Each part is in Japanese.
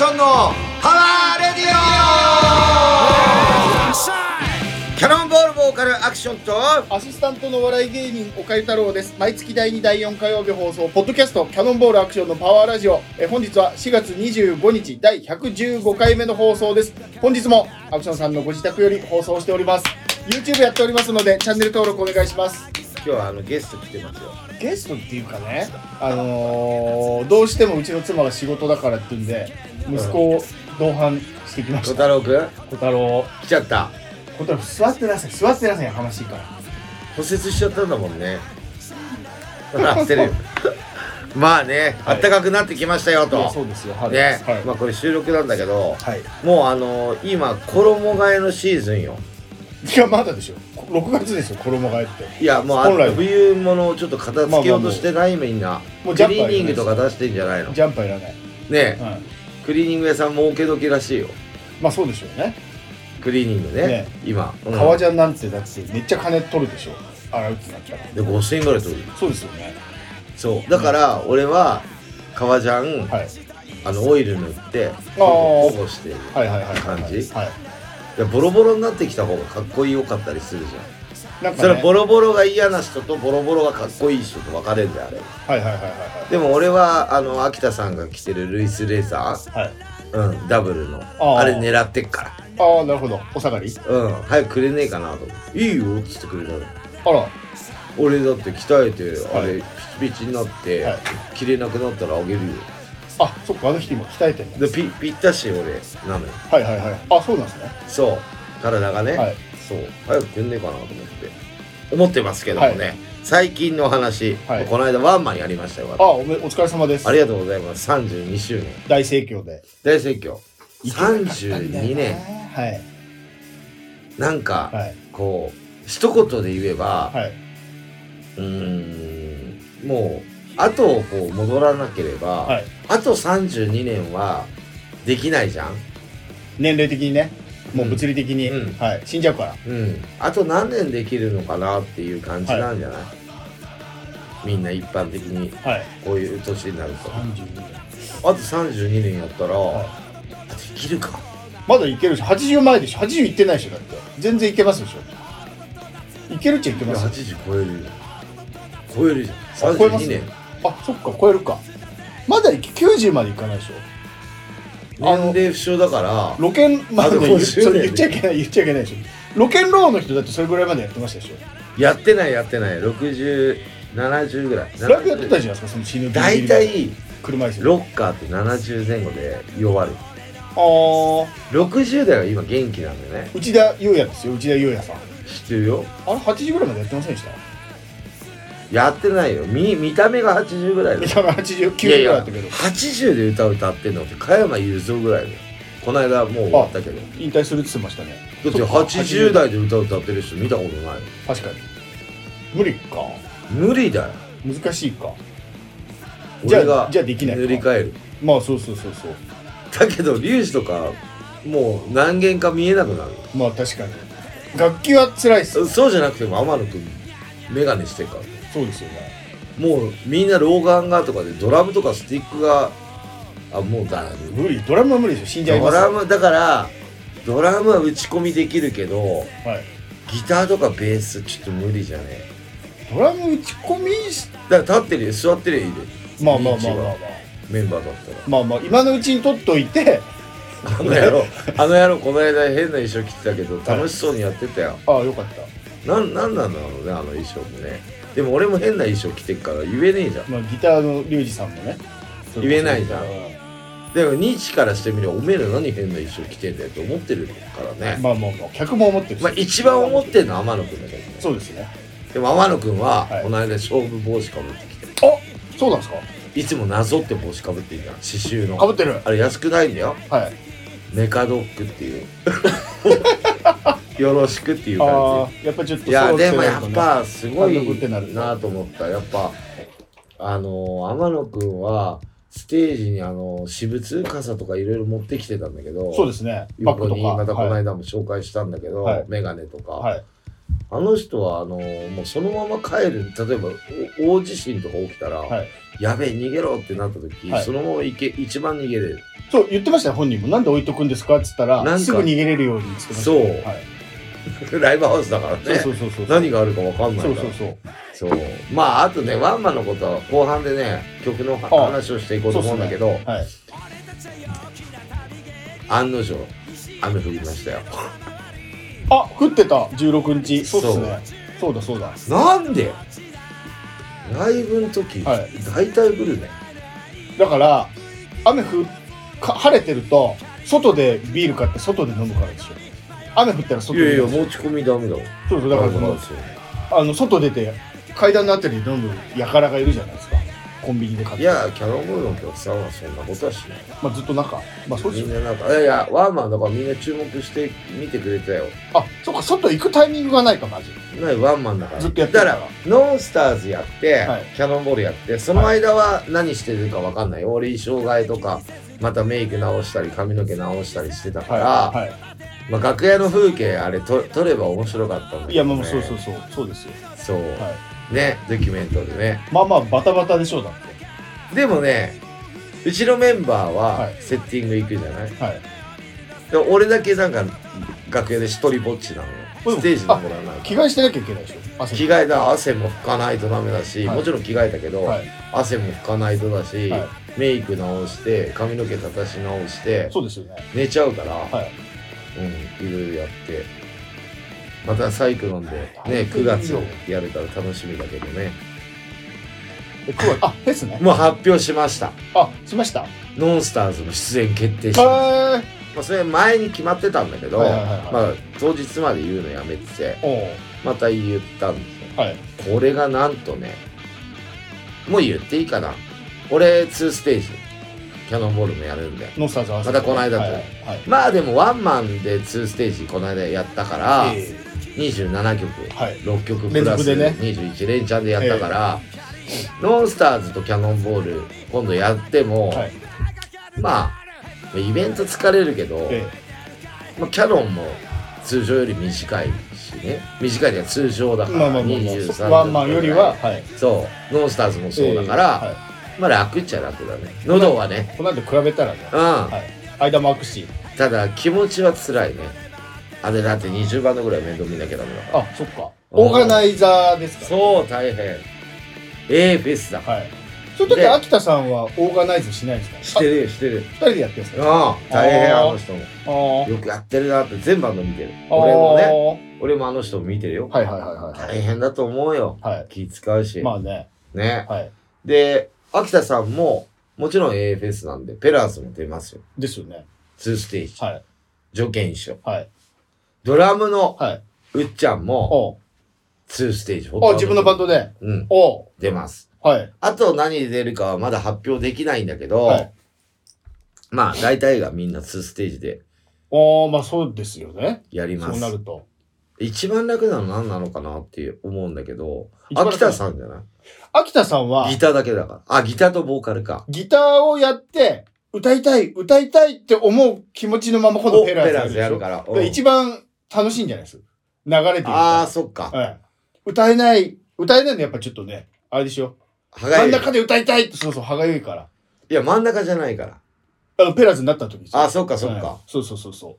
ションのパワーレディオ。キャノンボールボーカルアクションと。アシスタントのお笑い芸人岡井太郎です。毎月第2第4火曜日放送ポッドキャストキャノンボールアクションのパワーラジオ。え本日は4月25日第115回目の放送です。本日もアクションさんのご自宅より放送しております。YouTube やっておりますのでチャンネル登録お願いします。今日はあのゲスト来てますよ。ゲストっていうかねあのー、どうしてもうちの妻が仕事だからっていうんで息子を同伴してきま小した。太郎くん？小太郎。来ちゃった。小太郎座ってなさい。座ってなさい話しいから。骨折しちゃったんだもんね。焦るよ。まあね、はい。暖かくなってきましたよと。そうですよ。春ね、はい、まあこれ収録なんだけどはい。もうあの今衣替えのシーズンよ。いやまだでしょ。6月ですよ衣替えって。いやもうあ本来冬物をちょっと片付けようとしてないみんな。クもうジャンパーリーニングとか出してんじゃないの？ジャンパーいらない、ね。うん、クリーニング屋さん儲け時らしいよ。まあそうでしょうね。クリーニングねね。今、うん。革ジャンなんてだってめっちゃ金取るでしょ。洗うってなったらで5000円ぐらい取る。そうですよね。そう。だから俺は革ジャン、はい。あのオイル塗ってー。保護してるはいはいはいはい。感じ。はい。いやボロボロになってきた方がかっこよかったりするじゃんなんか、それね、ボロボロが嫌な人とボロボロがかっこいい人と分かれるんだよあれ。はいはいはいはいでも俺はあの秋田さんが着てるルイスレーザはいはい。ーうんダブルの。あれ狙ってっかああなるほど。お下がり？らうん早くくれねえかなといいよっつってくれたの。あら。俺だって鍛えてあはい。れピチピチになって、はい。着れなくなったらあげるよ。あそっかあの人今鍛えてんだ。でぴぴったし俺なのよはいはいはい。あそうなんですね。そう。体がね、はいそう。早くくんねえかなと思って。思ってますけどもね、はい。最近の話、はい。この間ワンマンやりましたよ。あおめお疲れ様です。ありがとうございます。32周年。大盛況で。大盛況。行けなかったんだよ32ね年。はい。なんか、はい。こう一言で言えば、はい。うーんもう後をこう戻らなければ、はい。あと32年はできないじゃん。年齢的にねもう物理的に、うん。はい。死んじゃうから。うん。あと何年できるのかなっていう感じなんじゃない、みんな一般的に。はい。こういう年になると。あ32年。と32年やったら、はできるか？まだいけるでしょ80前でしょ。80いってないでしょだって。全然いけますでしょ。いけるっちゃいけます80超えるよ。超えるじゃん。あ超えます？32年。あそっか超えるか。まだいけ90までいかないでしょ年齢不詳だから。ロケンまああとね言50それ年言っちゃいけない言っちゃいけないでしょ。ロケンローの人だってそれぐらいまでやってましたでしょ。やってないやってない。6070ぐらい。だいぶやってたじゃないですかその大体車椅子ロッカーって70前後で弱る。あー。60代は今元気なんだよね。内田裕也ですよ内田裕也さん。知ってるよ。あれ80ぐらいまでやってませんでした？やってないよ。見見た目が80ぐらいだよ。見た目89ぐらいだったけど。80で歌歌ってんのって加山雄三ぐらいだよ。この間もう終わったけど。だ引退するって言ってましたね。ってそっか80代で歌歌ってる人見たことない確かに。無理か。無理だよ。難しいか。じゃあ俺がじゃあできないか。塗り替える。まあそうそうそうそう。だけど粒子とかもう何軒か見えなくなる。まあ確かに。楽器は辛いっす。そうじゃなくても天野くん眼鏡してるからそうですよね。もうみんな老眼がとかでドラムとかスティックがあもうだ無理。ドラムは無理でしょ死んじゃいますドラムだからドラムは打ち込みできるけどはい。ギターとかベースちょっと無理じゃね。ドラム打ち込み？しだから立ってるよ。座ってるよいいで。まあまあまあまあまあ。メンバーだったら。まあまあ今のうちに取っといて。あの野郎あの野郎この間変な衣装着てたけど楽しそうにやってたよ、ああよかった。なんなんなんだろうねあの衣装もねでも俺も変な衣装着てっから言えねえじゃん。まあギターのリュウジさんもね。言えないじゃん。うでも日からしてみればおめえら何変な衣装着てんだよって思ってるからね。まあまあまあ客も思ってるし。まあ一番思ってんのは天野くんだけどね。そうですね。でも天野くんははい。この間勝負帽子かぶってきてあそうなんですか？いつもなぞって帽子かぶってんじゃん刺繍の。かぶってる。あれ安くないんだよ。はい。メカドッグっていう よろしくっていうあ感あやっぱちょっとじいやでもやっぱすごいなると思った。やっぱあの天野くんはステージにあの私物傘とかいろいろ持ってきてたんだけどそうですね。バッ横グとか。にまたこのはい。間も紹介したんだけど、はい。メガネとか、はい。あの人はあのもうそのまま帰る例えばお大地震とか起きたら、はい。やべえ逃げろってなった時、はい。そのまま行け一番逃げれる。そう、言ってましたよ、本人も。なんで置いとくんですかって言ったら、すぐ逃げれるようにって言ってました。そう。はい。ライブハウスだからねそうそうそうそう。何があるか分かんないからそうそうそう。そうまああとねワンマンのことは後半でね曲のあ話をしていこうと思うんだけど、はい。案の定雨降りましたよあ、降ってた、16日。そうっすね。そうだそうだ。なんで？ライブの時、はい大体降るねだから、雨降か晴れてると、外でビール買って外で飲むからでしょ。雨降ったらい外でやいや持ち込みダメだわそうそう、だからその、あの、外出て、階段のあたりで飲む輩がいるじゃないですか。コンビニで買って。いやキャノンボールのお客さんはそんなことはしないまあずっと中。まあそうですよ。みんななんかいやいやワンマンだからみんな注目して見てくれたよあ、そっか、外行くタイミングがないか、マジ。ないワンマンだからずっとやってるだかかららノンスターズやって、はいキャノンボールやってその間は何してるかわかんないよ俺衣装替えとかまたメイク直したり髪の毛直したりしてたから、はい。はい。まあ、楽屋の風景あれと撮れば面白かったんだけど、ね、いや、まあまあそうそうそう、そうですよ。そう、はい。ねドキュメントでねまあまあ、バタバタでしょう、だって。でもねうちのメンバーははいセッティング行くじゃない、はい。で俺だけなんか楽屋で一人ぼっちなのようんステージの頃はな着替えしてなきゃいけないでしょ？汗着替えた汗も拭かないとダメだし、はいもちろん着替えたけど、はい。汗も拭かないとだし、はいメイク直して髪の毛立たし直してそうですよね。寝ちゃうから、はい。うんいろいろやって。またサイクロンでね9月やるから楽しみだけどね。え今日はあ、フェスね。もう発表しました。あ、しました。ノンスターズの出演決定しましたはまあ、それ前に決まってたんだけど、まあ、当日まで言うのやめててまた言ったんですよ。はい。これがなんとねもう言っていいかな。俺2ステージキャノンボールもやるんでノンスターズまたこの間と。はいはい。はい。まあでもワンマンで2ステージこの間やったから、え27曲、ーはい。6曲プ連ラス続でね。21連チャンでやったから、ノンスターズとキャノンボール今度やっても、はい。まあイベント疲れるけど、えまあ、キャノンも通常より短いしね。短いのは通常だーから、まあまあまあま23あ。ワンマンよりは、はい。そう。ノンスターズもそうだから、えーはいまあ楽っちゃ楽だね。喉はね。この後比べたらね、うん、はい。間も空くし。ただ気持ちは辛いね。あれだって20番のぐらい面倒見なきゃダメだから。あ、そっか。オーガナイザーですかそう大変。A フェスだ。はい。その時、で秋田さんはオーガナイズしないんですか？してるよしてる。あ二人でやってるんですか？ああ大変あの人も。よくやってるなって全部あの見てる。俺もね。俺もあの人も見てるよ。はいはいはいはいはい。大変だと思うよ。はい。気使うし、まあね。ね。はい。で秋田さんももちろん A フェスなんでペラーズも出ますよですよね。2ステージはい。条件一緒はい。ドラムのはい。うっちゃんもおう2ステージおう自分のバンドで？うんおう出ますはい。あと何で出るかはまだ発表できないんだけど、はい。まあ大体がみんな2ステージでおー、まあそうですよね。やりますそうなると。一番楽なの何なのかなって思うんだけど秋田さんじゃない？秋田さんは？ギ、ターだけだから。あギターとボーカルか。ギターをやって、歌いたい、歌いたいって思う気持ちのまま今度おペラーズやるかから。ら。一番楽しいんじゃないです？流れてるああそっか。はい。歌えない、歌えないのやっぱちょっとね、あれでしょ？真ん中で歌いたいって、そうそう、歯がゆいから。いや真ん中じゃないから。あの、ペラーズになった時ですよ。あそっかそっか、はいそうそうそうそ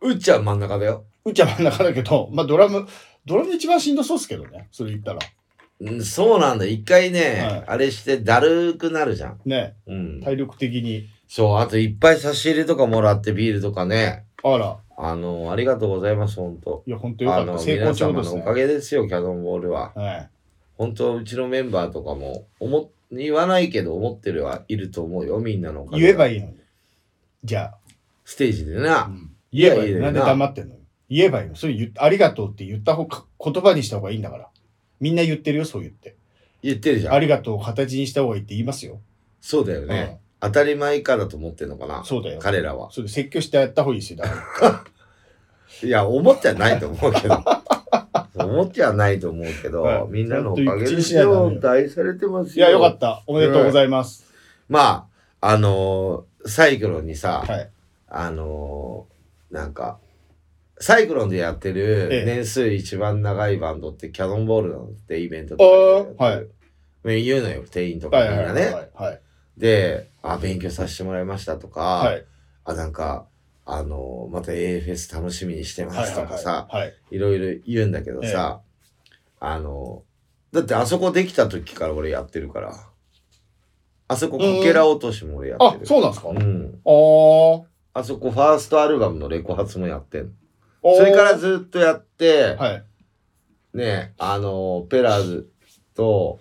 うっちゃん真ん中だよう。ちゃ真ん中だけど、まあドラム、ドラム一番しんどそうっすけどね。それ言ったら。うんそうなんだ一回ね、はいあれしてだるくなるじゃんね、うん体力的に。そうあといっぱい差し入れとかもらってビールとかねあら、あのありがとうございます本当いや、ほんとよかあのった。成功皆中ですね。様のおかげですよキャノンボールははい。本当うちのメンバーとかも思っ言わないけど思ってるはいると思うよみんなのおかげ言えばいいいのに。じゃステージであ、な、うん言えばいいの。いやいやなんで黙ってんの？言えばいいの。それ言っありがとうって言った方が、言葉にした方がいいんだから。みんな言ってるよ、そう言って。言ってるじゃんありがとうを形にした方がいいって言いますよ。そうだよね、当たり前かだと思ってんのかなそうだよ。彼らはそれで説教してやった方がいいですよ。だから。いや思ってはないと思うけど思ってはないと思うけど、はいみんなのおかげですしないとダメよよ本当愛されてますよいや、よかった。おめでとうございます。まああのーサイクロンにさ、はい。あのーなんかサイクロンでやってるええ年数一番長いバンドってキャノンボールなんってイベントとかではい言うのよ、店員とかはいみんなね。はいはいはい。はい。で、あ、勉強させてもらいましたとか、はい。あ、なんか、あの、また AFS 楽しみにしてますとかさ、はい。はい。いろいろ言うんだけどさ、あの、だってあそこできた時から俺やってるから、あそここけら落としも俺やってある。、そうなんですか？うん。あーあそこファーストアルバムのレコ発もやってんの。それからずっとやって、はい。ね、あの、ペラーズと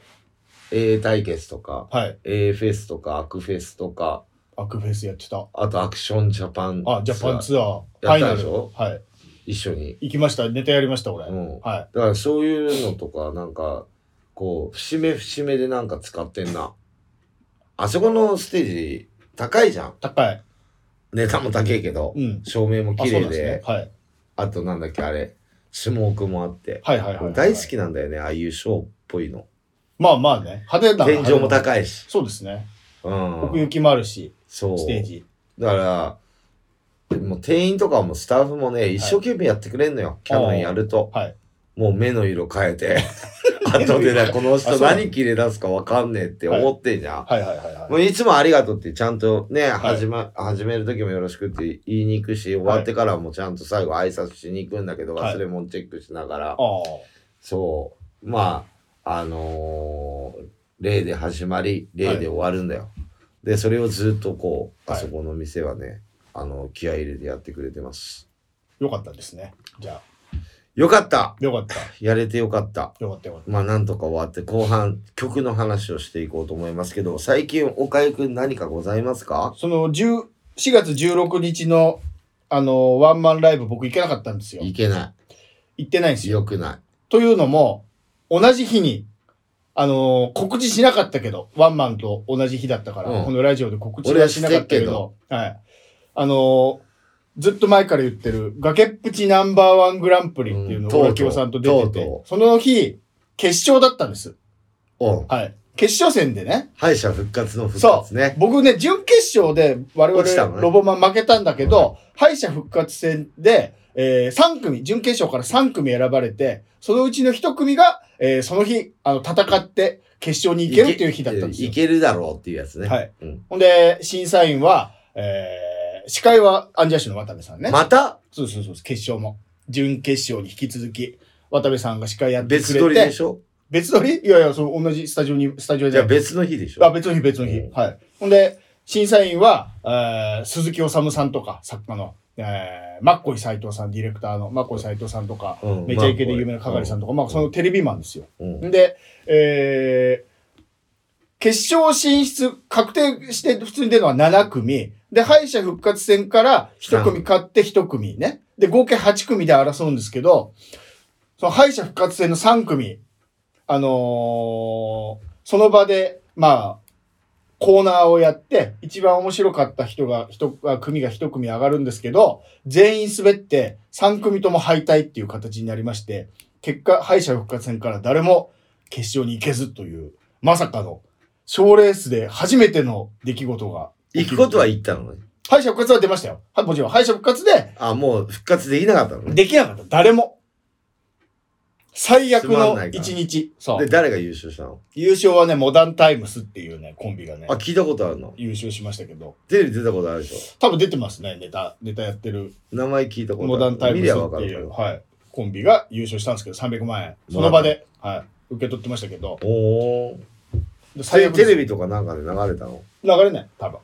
AA 対決とか、はい。A フェスとか、アクフェスとか、アクフェスやってた。あとアクションジャパン。あ、ジャパンツアー。フやったでしょ？はい。一緒に。行きました。ネタやりました、俺。うん。だはからそういうのとか、なんか、こう、節目節目でなんか使ってんな。あそこのステージ、高いじゃんい。。高い。値段も高いけど、うん。照明もあ綺麗でそうなんすね。はい。あとなんだっけ、あれ、スモークもあって。はいはいはいはい。大好きなんだよね、ああいうショーっぽいの。まあまあね。派手な。天井もい。高いし。そうですね。うん。奥行きもあるし、そう。ステージ。だから、もう店員とかもスタッフもね、一生懸命やってくれんのよ。キャノンやると。はい。もう目の色変えて。後でね、この人何切れ出すかわかんねえって思ってんじゃん。はいはいはいはい。もういつもありがとうってちゃんとね、い始ま、始める時もよろしくって言いに行くし、終わってからもちゃんと最後挨拶しに行くんだけど、はい忘れ物チェックしながら。そう、まあ、あのー、例で始まり、例で終わるんだよ。で、それをずっとこう、はいあそこの店はね、あの、気合い入れてやってくれてます。よかったですね。じゃあ、よかったよかった。やれてよかった。よかったよかっまあなんとか終わって後半曲の話をしていこうと思いますけど最近岡井くん何かございますか？た。その、10 4月16日の、あの、ワンマンライブ僕行けなかったんですよ。いけな行ってないんですい。よ。よくなというのも、同じ日に、あのー告知しなかったけど、ワンマンと同じ日だったから、うんこのラジオで告知はしなかったけど、はい。あのーずっと前から言ってる、崖っぷちナンバーワングランプリっていうのを、うんさんと出ててその日、決勝だったんです。うはい。決勝戦でね、敗者復活の復活ね。僕ね、準決勝で我々、ロボマン負けたんだけど、敗者復活戦で、えー、3組、準決勝から3組選ばれて、そのうちの1組が、えーその日、あの、戦って、決勝に行けるっていう日だったんですよい。けるだろうっていうやつね。はい。うんほんで、審査員は、えー、司会はアンジャッシュの渡部さんね。また？そうそうそう、決勝も。準決勝に引き続き、渡部さんが司会やってくれて。別撮りでしょ？別撮り？いやいや、そう、同じスタジオに、スタジオで。じゃあ別の日でしょ？あ、別の日、別の日。うんはい。ほんで、審査員は、えー、鈴木治さんとか、作家の、えー、マッコイ斎藤さん、ディレクターのマッコイ斎藤さんとか、うんめちゃイケで有名な係さんとか、まあ、そのテレビマンですよ。うんんで、えー、決勝進出確定して普通に出るのは7組。で、敗者復活戦から1組勝って1組ね。で、合計8組で争うんですけど、その敗者復活戦の3組、あのーその場で、まあ、コーナーをやって、一番面白かった人が、人が、組が1組上がるんですけど、全員滑って3組とも敗退っていう形になりまして、結果、敗者復活戦から誰も決勝に行けずという、まさかの、賞レースで初めての出来事が。行くことは言ったのね。敗者復活は出ましたよ。はい、もちろん敗者復活で、あ、もう復活できなかったのね。できなかった。誰も。最悪つまんのないから一日。そで、う。誰が優勝したの？優勝はね、モダンタイムスっていうね、コンビがねあ、、聞いたことあるの？優勝しましたけど、テレビ出たことあるでしょ？多分出てますね、ネタ、ネタやってる名前聞いたことある。モダンタイム見りゃスっていう。はい、コンビが優勝したんですけど、300万円。その場で、はい、受け取ってましたけど、おー。でそれテレビビとかなんかで流れたの？流れない、多分。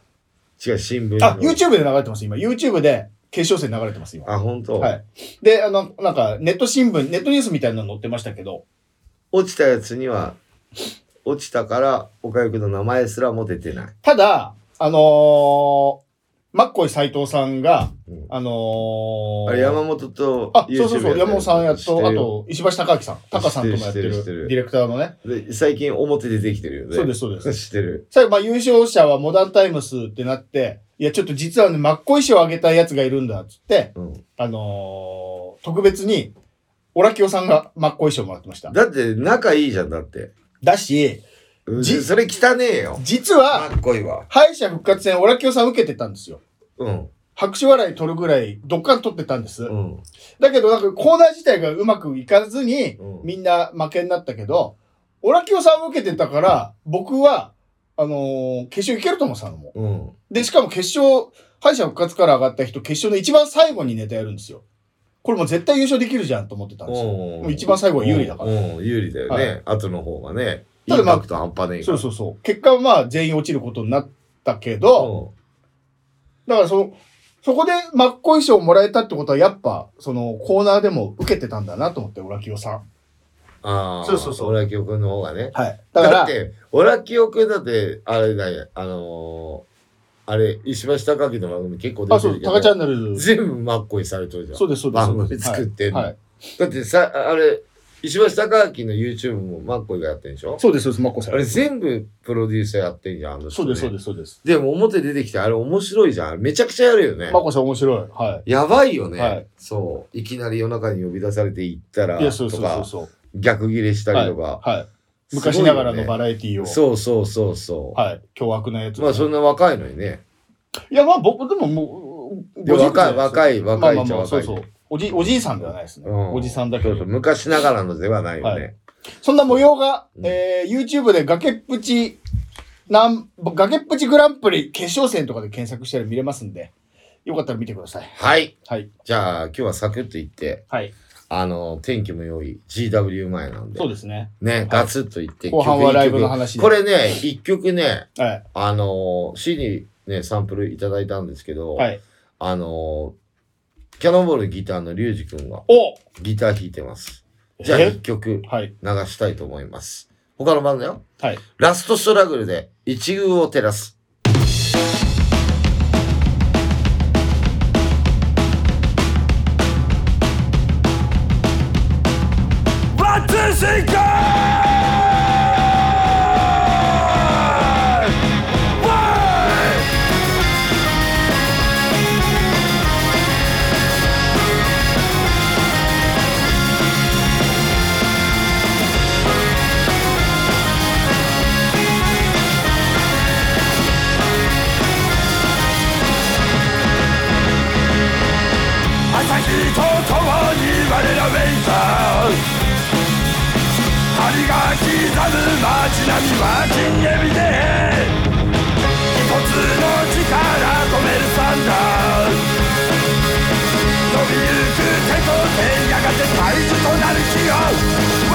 違う、新聞のあ、YouTube で流れてます、今。YouTube で決勝戦流れてます、今。あ、本当？はい。で、あの、なんか、ネット新聞、ネットニュースみたいなの載ってましたけど、落ちたやつには、落ちたから、岡ゆくの名前すらも出てない。ただ、あのー、マッコイ斎藤さんが、うんあのー、あれ、山本と、あ、そうそうそう、山本さんやと、あと、石橋貴明さん、タカさんともやってるディレクターのね。で最近表でできてるよね。そうです、そうです。知ってる。最後、まあ、優勝者はモダンタイムスってなって、いや、ちょっと実はね、マッコイ賞をあげたいやつがいるんだ、つって、うん。あのー、特別に、オラキオさんがマッコイ賞もらってました。だって、仲いいじゃん、だって。だし、じそれ汚ねえよ。実は、かっこいいわ。敗者復活戦、オラキオさん受けてたんですよ。うん。拍手笑い取るぐらい、どっかん取ってたんです。うん。だけど、なんかコーナー自体がうまくいかずに、うんみんな負けになったけど、オラキオさんを受けてたから、僕は、あのー決勝いけると思ってたのもうん。う。で、しかも決勝、敗者復活から上がった人、決勝の一番最後にネタやるんですよ。これもう絶対優勝できるじゃんと思ってたんですよ。もう一番最後は有利だからうん、有利だよはね。後の方がね。イただまあンパクト半端ねえ。そうそうそう。結果はまあ全員落ちることになったけど、だからその、そこで真っ向衣装をもらえたってことはやっぱ、そのコーナーでも受けてたんだなと思って、オラキオさん。ああ。そうそうそうオラキオくんの方がね。はい。だから、だって、オラキオくんだって、あれだよ、あのー、あれ、石橋貴明の番組結構出あ、そう、てるけど。タカチャンネル。全部マッコイされてるじゃん。そうです、そうです。番組作ってんの。はい。はいだってさ、あれ、石橋貴明の YouTube もマッコイがやってんでしょ？そうです、そうです、マッコさん。あれ全部プロデューサーやってんじゃん、あの人、ね。そうです、そうです、そうです。でも表出てきてあれ面白いじゃん。めちゃくちゃやるよねマ。ッコさん面白い。はやばいよね、はいそう。いきなり夜中に呼び出されて行ったら、い。いや、そうそうそうとか、そう。逆ギレしたりとか。はい。昔ながらのバラエティーを。そうそうそうそう。はい。凶悪なやつをね。まあそんな若いのにね。いや、まあ僕、でももう、いや若い50若い若いまあまあまあっちゃ若いそうそう。おじ、おじいさんではないですね。うんおじさんだけどそうそう。昔ながらのではないよね。はいそんな模様が、うんえー、YouTube で崖っぷち、なん、崖っぷちグランプリ決勝戦とかで検索したら見れますんで、よかったら見てください。はい。はい。じゃあ今日はサクッと言って、はい。あの、天気も良い GW 前なんで。そうですね。ね、ガツッと言って。後半はライブの曲話で。これね、一曲ね、はい。あの、C にね、サンプルいただいたんですけど、はい。あの、キャノンボールギターのリュウジ君がおギター弾いてます。じゃあえ一曲はい。流したいと思います。他のバンドだよ。はい。ラストストラグルで一遇を照らす。ワ刻む街並みは金指で一つの力止めるサンダー伸びゆく手と手やがて大樹となる日を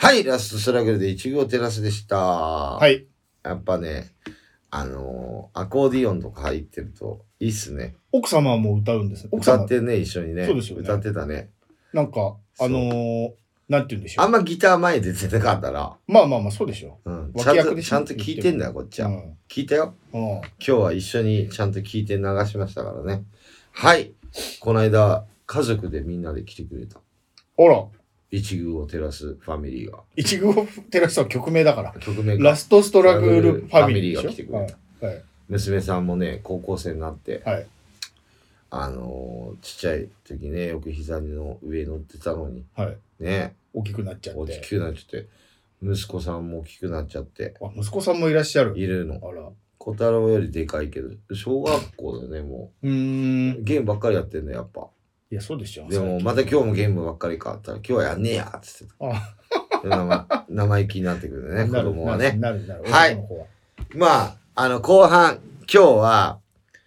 はい、ラストストラグルで一号テラスでした。ははい。やっぱね、あのーアコーディオンとか入ってるといいっすね。奥様も歌うんですね。奥様歌ってね、一緒にね。そうですよね歌ってたね。なんか、あのー、なんて言うんでしょう。あんまギター前出てなかったら、まあまあまあ、そうでしょうん、ち脇ゃんと、ちゃんと聞いてんだよ、こっちう。うは。ん。聞いたよ。うん。今日は一緒にちゃんと聞いて流しましたからね。はい。この間、家族でみんなで来てくれた。あら、一宮を照らすファミリーが。一宮テラスは曲名だから。曲名が、ラストストラグルファミリーが来てくれはい。はい。娘さんもね、高校生になって、はい。あのーちっちゃい時ね、よく膝の上乗ってたのに、はい。ね、大きくなっちゃって。大きくなっちゃって、息子さんも大きくなっちゃって、あ、息子さんもいらっしゃる。いるの。あら。小太郎よりでかいけど、小学校だね、もうーんう。。ゲームばっかりやってんだよ、やっぱ。いや、そうでしょ。でも、また今日もゲームばっかりかったら、今日はやんねえやっつってあた。生生意気になってくるね、子供はね。なるなる。はいまあ、あの、後半、今日は、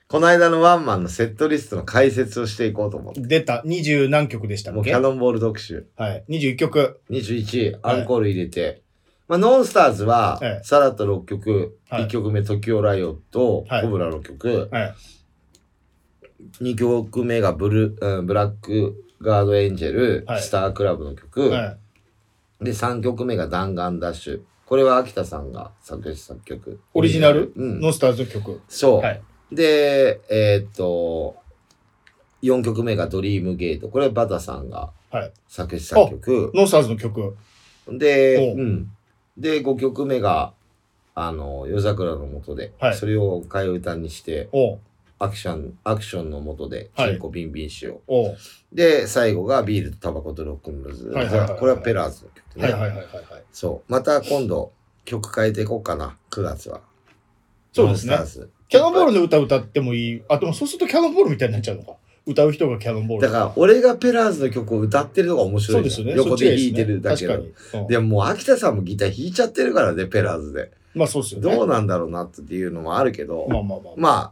この間のワンマンのセットリストの解説をしていこうと思って。出た。二十何曲でしたっけ？もうキャノンボール特集。はい。21曲。21、アンコール入れて。まあ、ノンスターズはええ、さらっと6曲、はい1曲目、時オライオと、はいコブラの曲、はい。2曲目がブル、うん、ブラックガードエンジェル、はいスタークラブの曲、はい。で、3曲目が弾丸ダッシュ。これは秋田さんが作詞作曲。オリジナル？うん。ノンスターズの曲？そう。はい。で、えーっと、4曲目がドリームゲート。これはバタさんがはい。作詞作曲。ノンスターズの曲。で、おううん。で、5曲目が、あの、夜桜の下で、はいそれを替え歌にして、おうアクション、アクションの下で、はいチンコビンビンしよう。で、最後がビールとタバコとロックンローズ。これはペラーズの曲ね。はいはいはいはいはい。そう。また今度、曲変えていこうかな、9月は。そうですねキャノンボールの歌歌ってもいい。あ、でもそうするとキャノンボールみたいになっちゃうのか。歌う人がキャノンボール。だから、俺がペラーズの曲を歌ってるのが面白い。そうですよね。横で弾いてるだけででももう秋田さんもギター弾いちゃってるからね、ペラーズで。まあそうですよね。どうなんだろうなっていうのもあるけど、まあまあまあ。まあ、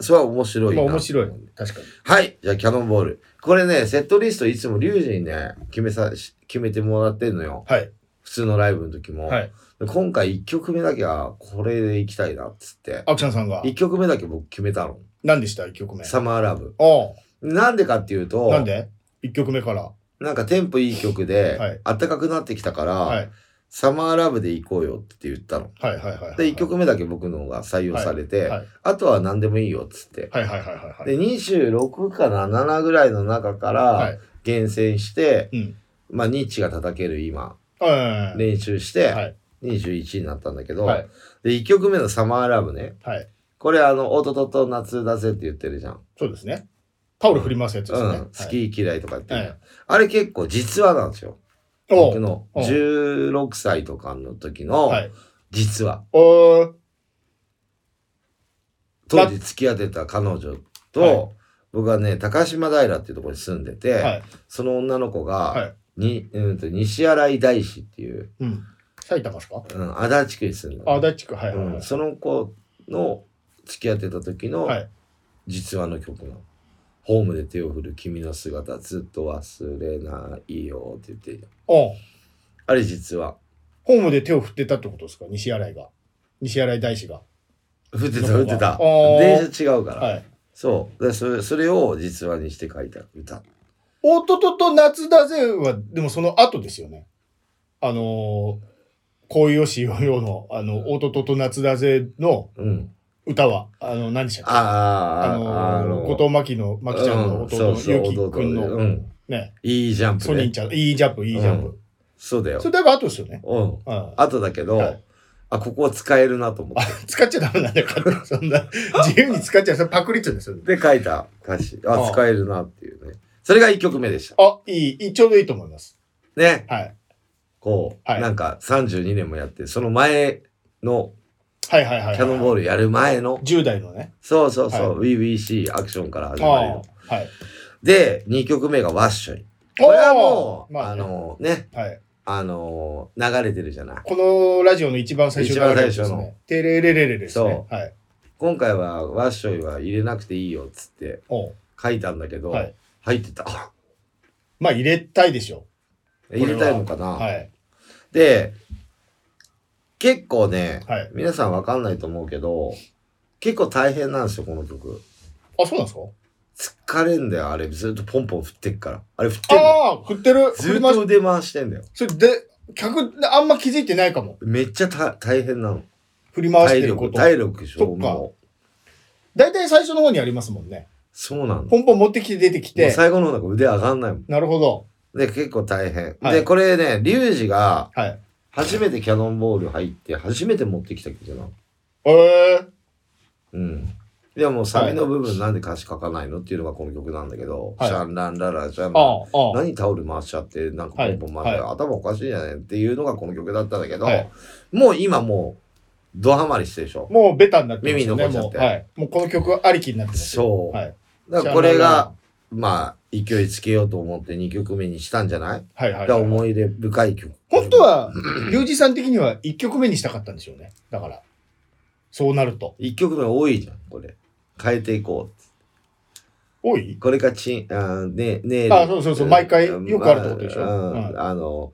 それは面白いな。まあ面白い。確かに。はい。じゃあ、キャノンボール。これね、セットリストいつもリュウジにね、決めさ、し決めてもらってんのよ。はい。普通のライブの時も。はい。で今回1曲目だけは、これで行きたいなっつって。アクションさんが？1曲目だけ僕決めたの。何でした？一曲目。サマーラブ。おなんでかっていうと、うなんで？一曲目から。なんかテンポいい曲で、はい暖かくなってきたから、はい。サマーラブで行こうよって言ったの。はいはいはいはい。で、1曲目だけ僕のが採用されて、はいあとは何でもいいよっつって。はいはいはいはいはい。で、26かな、7ぐらいの中かはらい。厳選して、うん。まあ、ニッチが叩ける今、はい。練習して、はい。21になったんだけど、はい。で、1曲目のサマーラブね、はい。これあの、おととと夏だぜって言ってるじゃん。そうですね。タオル振り回すやつですね。うん、好き嫌いとか言って。あれ結構実話なんですよ。お僕のお16歳とかの時のはい。実話。おー当時付き合ってた彼女と、はい僕はね、高島平っていうところに住んでて、はい。その女の子が、はい。に、うんと、西新井大師っていう、うん。埼玉ですか？うん、足立区に住んでるあ、大地区。はいその子の付き合ってた時のはい。実話の曲なの。ホームで手を振る君の姿ずっと忘れないよって言ってるよおうあれ実話。ホームで手を振ってたってことですか？西新井が。西新井大師が。振ってた振ってた。電車違うから。はい。そう。でそれそれを実話にして書いた歌。おととと夏だぜは、でもその後ですよね。あのー、恋よしよよの、あの、おととと夏だぜのうん。歌は、あの、何でしたっけ？あーあのー、後藤真希の、真希ちゃんの弟のゆきくんの、ね、いいジャンプね。ソニンちゃん、いいジャンプ、いいジャンプ。そうだよそ。れだいぶ後ですよね。うん。うん後だけど、はいあ、ここは使えるなと思っ使っちゃダメなんだから、そんな、自由に使っちゃう、それパクリって言うんですよ。て。で書いた歌詞。あ、あ使えるなっていうね。それが1曲目でした。あ、いい、ちょうどいいと思います。ね。はい。こう、はいなんか32年もやって、その前のはいはいはいはい。キャノンボールやる前の、10代のね。そうそうそう、は WeWeC アクションから始ああまるよ。はい。で、2曲目がワッショイ。これはもう、まあねのね、はい。あの流れてるじゃない。このラジオの一番最初一番最初の。テレレレレですね。そはい。今回はワッショイは入れなくていいよっつって書いたんだけど、はい入ってた。まあ入れたいでしょ入れたいのかな、う。はい。で、結構ね、はい皆さんわかんないと思うけど、結構大変なんですよ、この曲。あ、そうなんですか？疲れんだよ、あれ。ずっとポンポン振ってっから。あれ振ってんのああ、振ってる？ずっと腕回してんだよ。それで、客、あんま気づいてないかも。めっちゃた大変なの。振り回し体力、てること。体力でしょ、そっかもう。大体最初の方にありますもんね。そうなの。もポンポン持ってきて出てきうて。最後の方なんか腕上がんないもん。なるほど。で、結構大変。はいで、これね、リュウジがはい。初めてキャノンボール入って、初めて持ってきた曲なの。ええうん。でももうサビの部分なんで歌詞書かないのっていうのがこの曲なんだけど、はいシャンランララシャン。何タオル回しちゃって、なんかポンポン回して、はい頭おかしいじゃないっていうのがこの曲だったんだけど、はいもう今もう、ドハマりしてるでしょ。もうベタになってますよね。耳に残っちゃってもうはい。もうこの曲ありきになってますよ。そう。はい。だからこれが、まあ、勢いつけようと思って2曲目にしたんじゃない？はいはい、だからはい。思い出深い曲。本当は、リュウジさん的には1曲目にしたかったんでしょうね。だから。そうなると。1曲目多いじゃん、これ。変えていこう。多い？これがちん、あーね、ねあそうそうそう毎回よくあるってことでしょ？うんうんあの、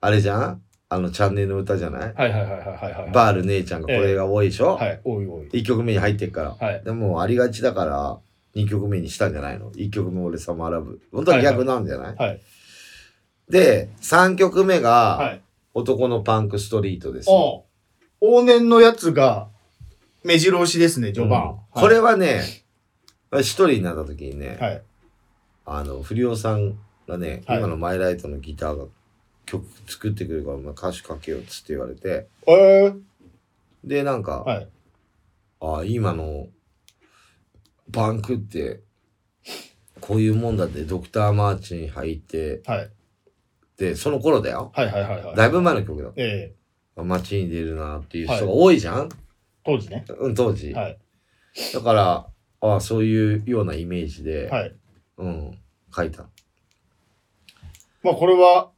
あれじゃん？あの、チャンネルの歌じゃない？はいはいはいはいはいはい。バール姉ちゃんがこれが多いでしょ、はい、多い多い。1曲目に入ってっから。はい。でもありがちだから、2曲目にしたんじゃないの ?1 曲目俺サマーラブ。本当は逆なんじゃない、はい。で、3曲目が、はい。男のパンクストリートです。お往年のやつが、目白押しですね、序盤。うんこれはね、一人になった時にね、はい。あの、不良さんがね、はい今のマイライトのギターが曲作ってくれるから、まあ、歌詞書けよっつって言われて、えー、で、なんか、はい。あ今のパンクって、こういうもんだってドクター・マーチン入って、はい。で、その頃だよ。はいはいはいはい。だいぶ前の曲だ。ええ街に出るなっていう人が多いじゃん、当時ね。うん、当時。はい。だから、あそういうようなイメージで、はい。うん、書いた。まあこれは、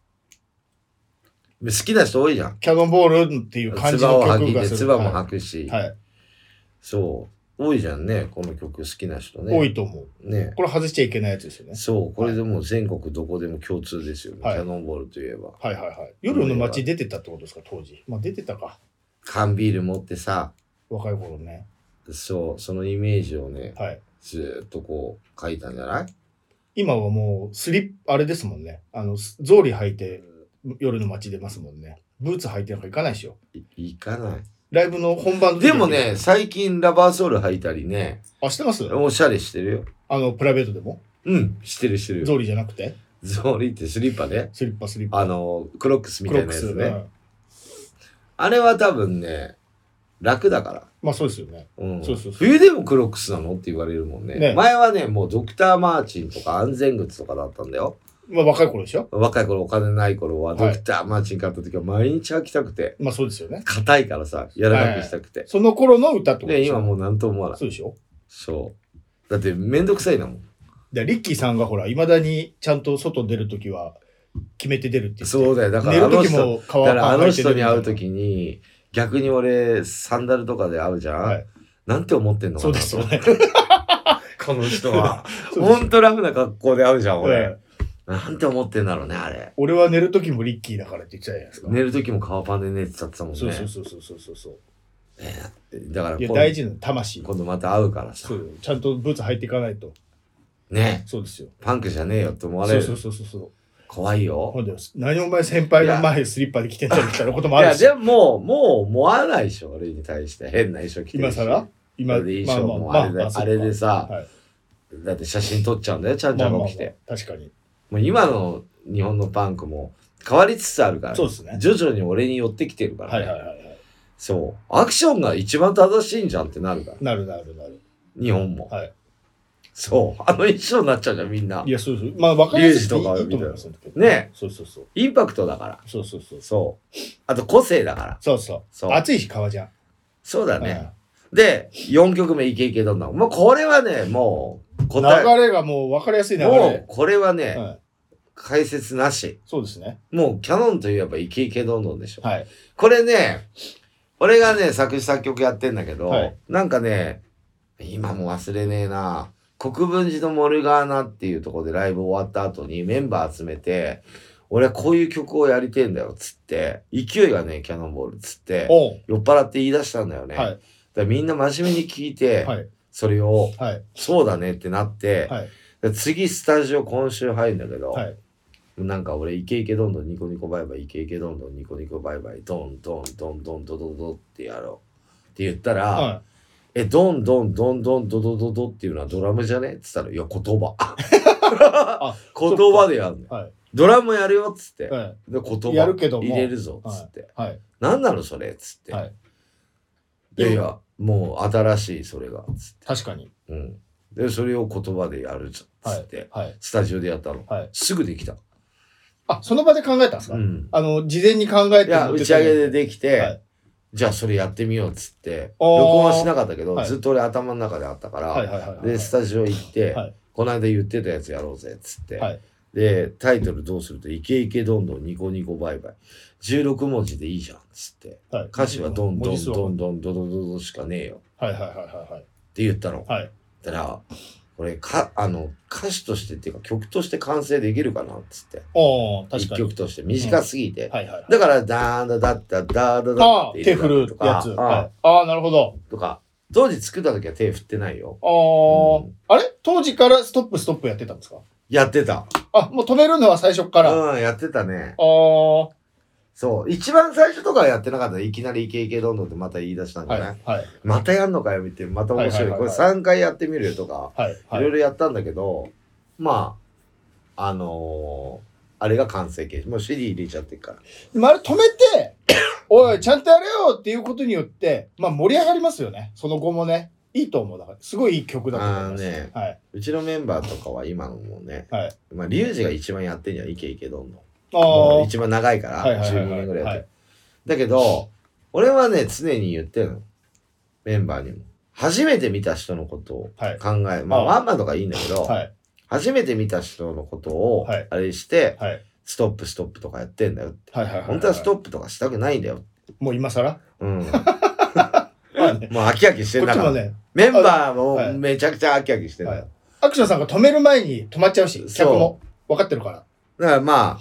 好きな人多いじゃん。キャノンボールっていう感じ唾の曲がする。唾も吐くし、はい。はい。そう。多いじゃんね、この曲好きな人ね。多いと思う。ね。これ外しちゃいけないやつですよね。そう、これでもう全国どこでも共通ですよね。はいキャノンボールといえば。はいはいはい。夜の街出てたってことですか、当時。まあ出てたか。缶ビール持ってさ、若い頃ね。そう、そのイメージをね、はい。ずーっとこう書いたんじゃない？今はもう、スリップ、あれですもんね。あの、草履履いて夜の街出ますもんね。ブーツ履いてなんか行かないでしょ。いいかない。ライブの本番でもね、、最近ラバーソール履いたりね、あ、してます？おしゃれしてるよ。あの、プライベートでも？うん、してるしてる。草履じゃなくて？ゾーリってスリッパね。スリッパスリッパ。あの、クロックスみたいなやつクロックスね。あれは多分ね、楽だから。まあそうですよね。うん、そうそうそう冬でもクロックスなの？って言われるもんねね前はね、もうドクター・マーチンとか安全靴とかだったんだよ。まあ若い頃でしょ？若い頃お金ない頃ははいドクター・マーチン買った時は毎日履きたくて、まあそうですよね。硬いからさ、柔らかくしたくて。その頃の歌ってことで、でしょ？今もう何とも思わない。そうでしょ？そう。だってめんどくさいんだもん。でリッキーさんがほら、いまだにちゃんと外出るときは決めて出るって。そうだよ。だか寝らあの人、らあの人に会うと時に、逆に俺、サンダルとかで会うじゃん、はいなんて思ってんのかそうなですよね。この人は。ほんとラフな格好で会うじゃん、俺。ええなんて思ってんだろうね、あれ。俺は寝るときもリッキーだからって言ってたじゃないですか。寝る時も革パンで寝てたってたもんね。そうそうそうそうそうそう。だからいや、今大事なの、魂。今度また会うからさそ。うよちゃんとブーツ履いていかないと。ねそうですよ。パンクじゃねえよって思われる。そうそうそうそうそう。怖いよほ。んで、何お前先輩の前スリッパで来てんだみたいなこともあいや、るし。でももう、もう思わないでしょ、俺に対して。変な衣装着てるし。今更今、だって衣装もあれであれでさはいだって写真撮っちゃうんだよ、ちゃんちゃんが起きて。まあまあまあ確かに。もう今の日本のパンクも変わりつつあるから、そうですね徐々に俺に寄ってきてるから、はいはいはいはい。そう。アクションが一番正しいんじゃんってなるから。なるなるなる。日本も。はい。そう。あの衣装になっちゃうじゃん、みんな。いや、そうそう。まあ、わかりやすいリュウジとかいます。ねそうそうそう。インパクトだから。そうそうそう。そう。あと個性だから。そうそう。そう暑いし、革じゃん。そうだね。で、4曲目イケイケどんどん。もうこれはね、もううん答え。流れがもうわかりやすい流れ。もうこれはね、はい解説なし。そうですね。もうキャノンといえばイケイケどんどんでしょ。はい。これね、俺がね、作詞作曲やってんだけど、はいなんかね、今も忘れねえな。国分寺のモルガーナっていうところでライブ終わった後にメンバー集めて、俺はこういう曲をやりてえんだよ、つって、勢いがね、キャノンボール、つって。酔っ払って言い出したんだよね。はい。だからみんな真面目に聞いて、はい。それを、はい。そうだねってなって、はい。で次スタジオ今週入るんだけど、はい。なんか俺イケイケどんどんニコニコバイバイイケイケどんどんニコニコバイバイドンドンドンドンドドドってやろうって言ったら、はえドンドンドンドンドドドドっていうのはドラムじゃね？って言ったらいや言葉あ 言葉でやるのい。はい。ドラムやるよっつって、はい。で言葉入れるぞっつって、はい。何なのそれっつって、はい。いやいや。もう新しいそれが。っつって。確かに。うん。でそれを言葉でやるぞっつって、はい。スタジオでやったの、はい。すぐできた、あ、その場で考えたんですか、うん、あの、事前に考えていや、打ち上げでできて、はい。じゃあそれやってみようっつって、あー。録音はしなかったけど、はい。ずっと俺頭の中であったから、はいはいはいはい。で、スタジオ行って、はい。この間言ってたやつやろうぜっつって、はいで、タイトルどうすると、イケイケどんどんニコニコバイバイ。16文字でいいじゃんっつって。はい、歌詞はどんどん文字数はどんどんどどどどしかねえよっはいはいはいはいはい。て言ったの。はい。だから、これか、あの、歌詞としてっていうか曲として完成できるかなっつって。おー、確一かに。曲として短すぎて。はいはいはい。だから、ダーンダダッダダーダダって手振るとかやつ。ああ、なるほど。とか、当時作った時は手振ってないよ。ああ、うんあれ当時からストップストップやってたんですかやってた。あ、もう止めるのは最初から。あうん、やってたね。あー、そう。一番最初とかはやってなかった。いきなりイケイケどんどんってまた言い出したんじゃはない？い、はい。またやんのかよ、見て。また面白い。はいはいはいはいこれ3回やってみるよとか、はい。はいろいろやったんだけど、まあ、あのーあれが完成形。もう CD 入れちゃってるから。でもあれ止めて、おい、ちゃんとやれよっていうことによって、まあ盛り上がりますよね。その後もね。いいと思う。だから、すごいいい曲だと思います。あのねはい。うちのメンバーとかは今のもね、はい。まあ、リュウジが一番やってんじゃん。イケイケどんどん。ああ。もう一番長いから、はいはいはいはい12年ぐらいやってるはいだけど、俺はね、常に言ってるの。メンバーにも。初めて見た人のことをはい考え、まあ、あワンマンとかいいんだけど、はい。初めて見た人のことをはい、あれして、はい。ストップストップとかやってんだよって。はいはいはい。本当はストップ。プとかしたくないんだよ。もう今更？うん。まあね。もう飽き飽きしてんだから。ね、メンバーもはいめちゃくちゃ飽き飽きしてんアクションさんが止める前に止まっちゃうし、客も。分かってるから。だからまあ、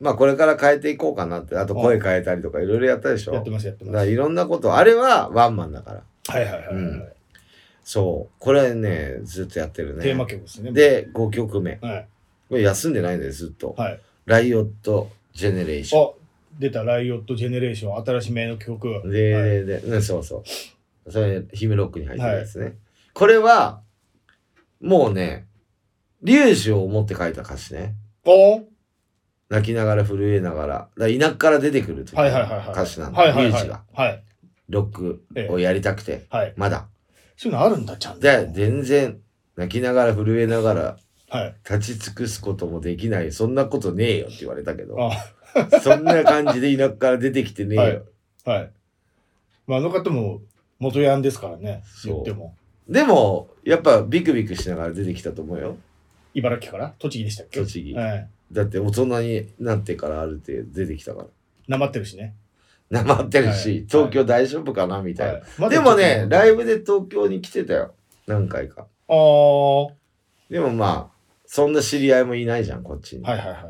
まあこれから変えていこうかなって、あと声変えたりとかいろいろやったでしょ。やってますやってます。だからいろんなこと、あれはワンマンだから。はいはいはいはい。うんそう。これね、ずっとやってるね。テーマ曲ですね。、で、5曲目。はい。これ休んでないんだよ、ずっと。はい。ライオット・ジェネレーショあ、出た、ライオット・ジェネレーション、新しめの曲。ン。で、はいで、そうそう。それ、ヒムロックに入ってるやつね。これは、もうね、リュウジを思って書いた歌詞ね。お？ー泣きながら震えながら。だから田舎から出てくる時のはいはいはいはい。歌詞なんだ。はいはいはい。リュウジが。はい。ロックをやりたくて。はい。まだ。そういうのあるんだ、ちゃんと。で、全然、泣きながら震えながら、はい。立ち尽くすこともできない。そんなことねえよって言われたけど。あ、そんな感じで田舎から出てきてね。はいはい。まあ、あの方も元ヤンですからね、そう言っても。でも、やっぱビクビクしながら出てきたと思うよ。茨城から？栃木でしたっけ？栃木。はい。だって大人になってからある程度出てきたから。なまってるしね。なまってるし、はい東京大丈夫かな？みたいな。はいまだでもね、ライブで東京に来てたよ。何回か。ああ。はでもまあ、そんな知り合いもいないじゃん、こっちに。いはいはいはいはい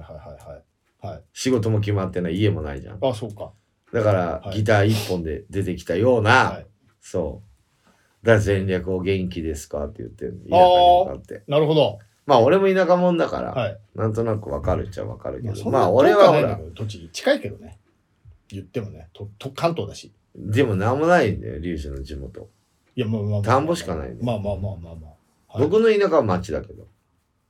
はい。はい。仕事も決まってない、家もないじゃん。あ、そうか。だから、はいギター一本で出てきたような、はい。そう。だから全力を元気ですかって言ってる田って。なるほど。まあ俺も田舎者だから、はい。なんとなくわかるっちゃわかるけど。まあ俺はほら遠くないんだけ、ど栃木近いけどね。言ってもね。と、と、関東だし。でもなんもないんだよ、リュウジの地元。いや、まあまあまあ。田んぼしかないねまあまあまあまあまあ。はい、僕の田舎は町だけど、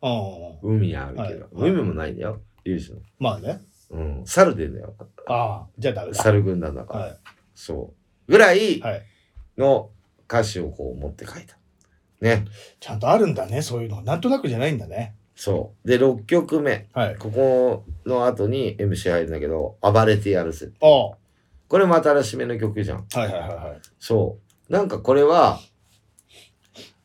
ああ。海にあるけど、はい海もないんだよ、リュウジの。まあね。うん、猿でんだよ。ああ。じゃあダメだ。猿軍団だから。はい。そう。ぐらいはい。の歌詞をこう持って書いた。ね。ちゃんとあるんだね、そういうの。なんとなくじゃないんだね。そう。で、6曲目。はい。ここの後に MC 入るんだけど、暴れてやるぜ。ああ。はこれも新しめの曲じゃん。いはいはいはい。そう。なんかこれは、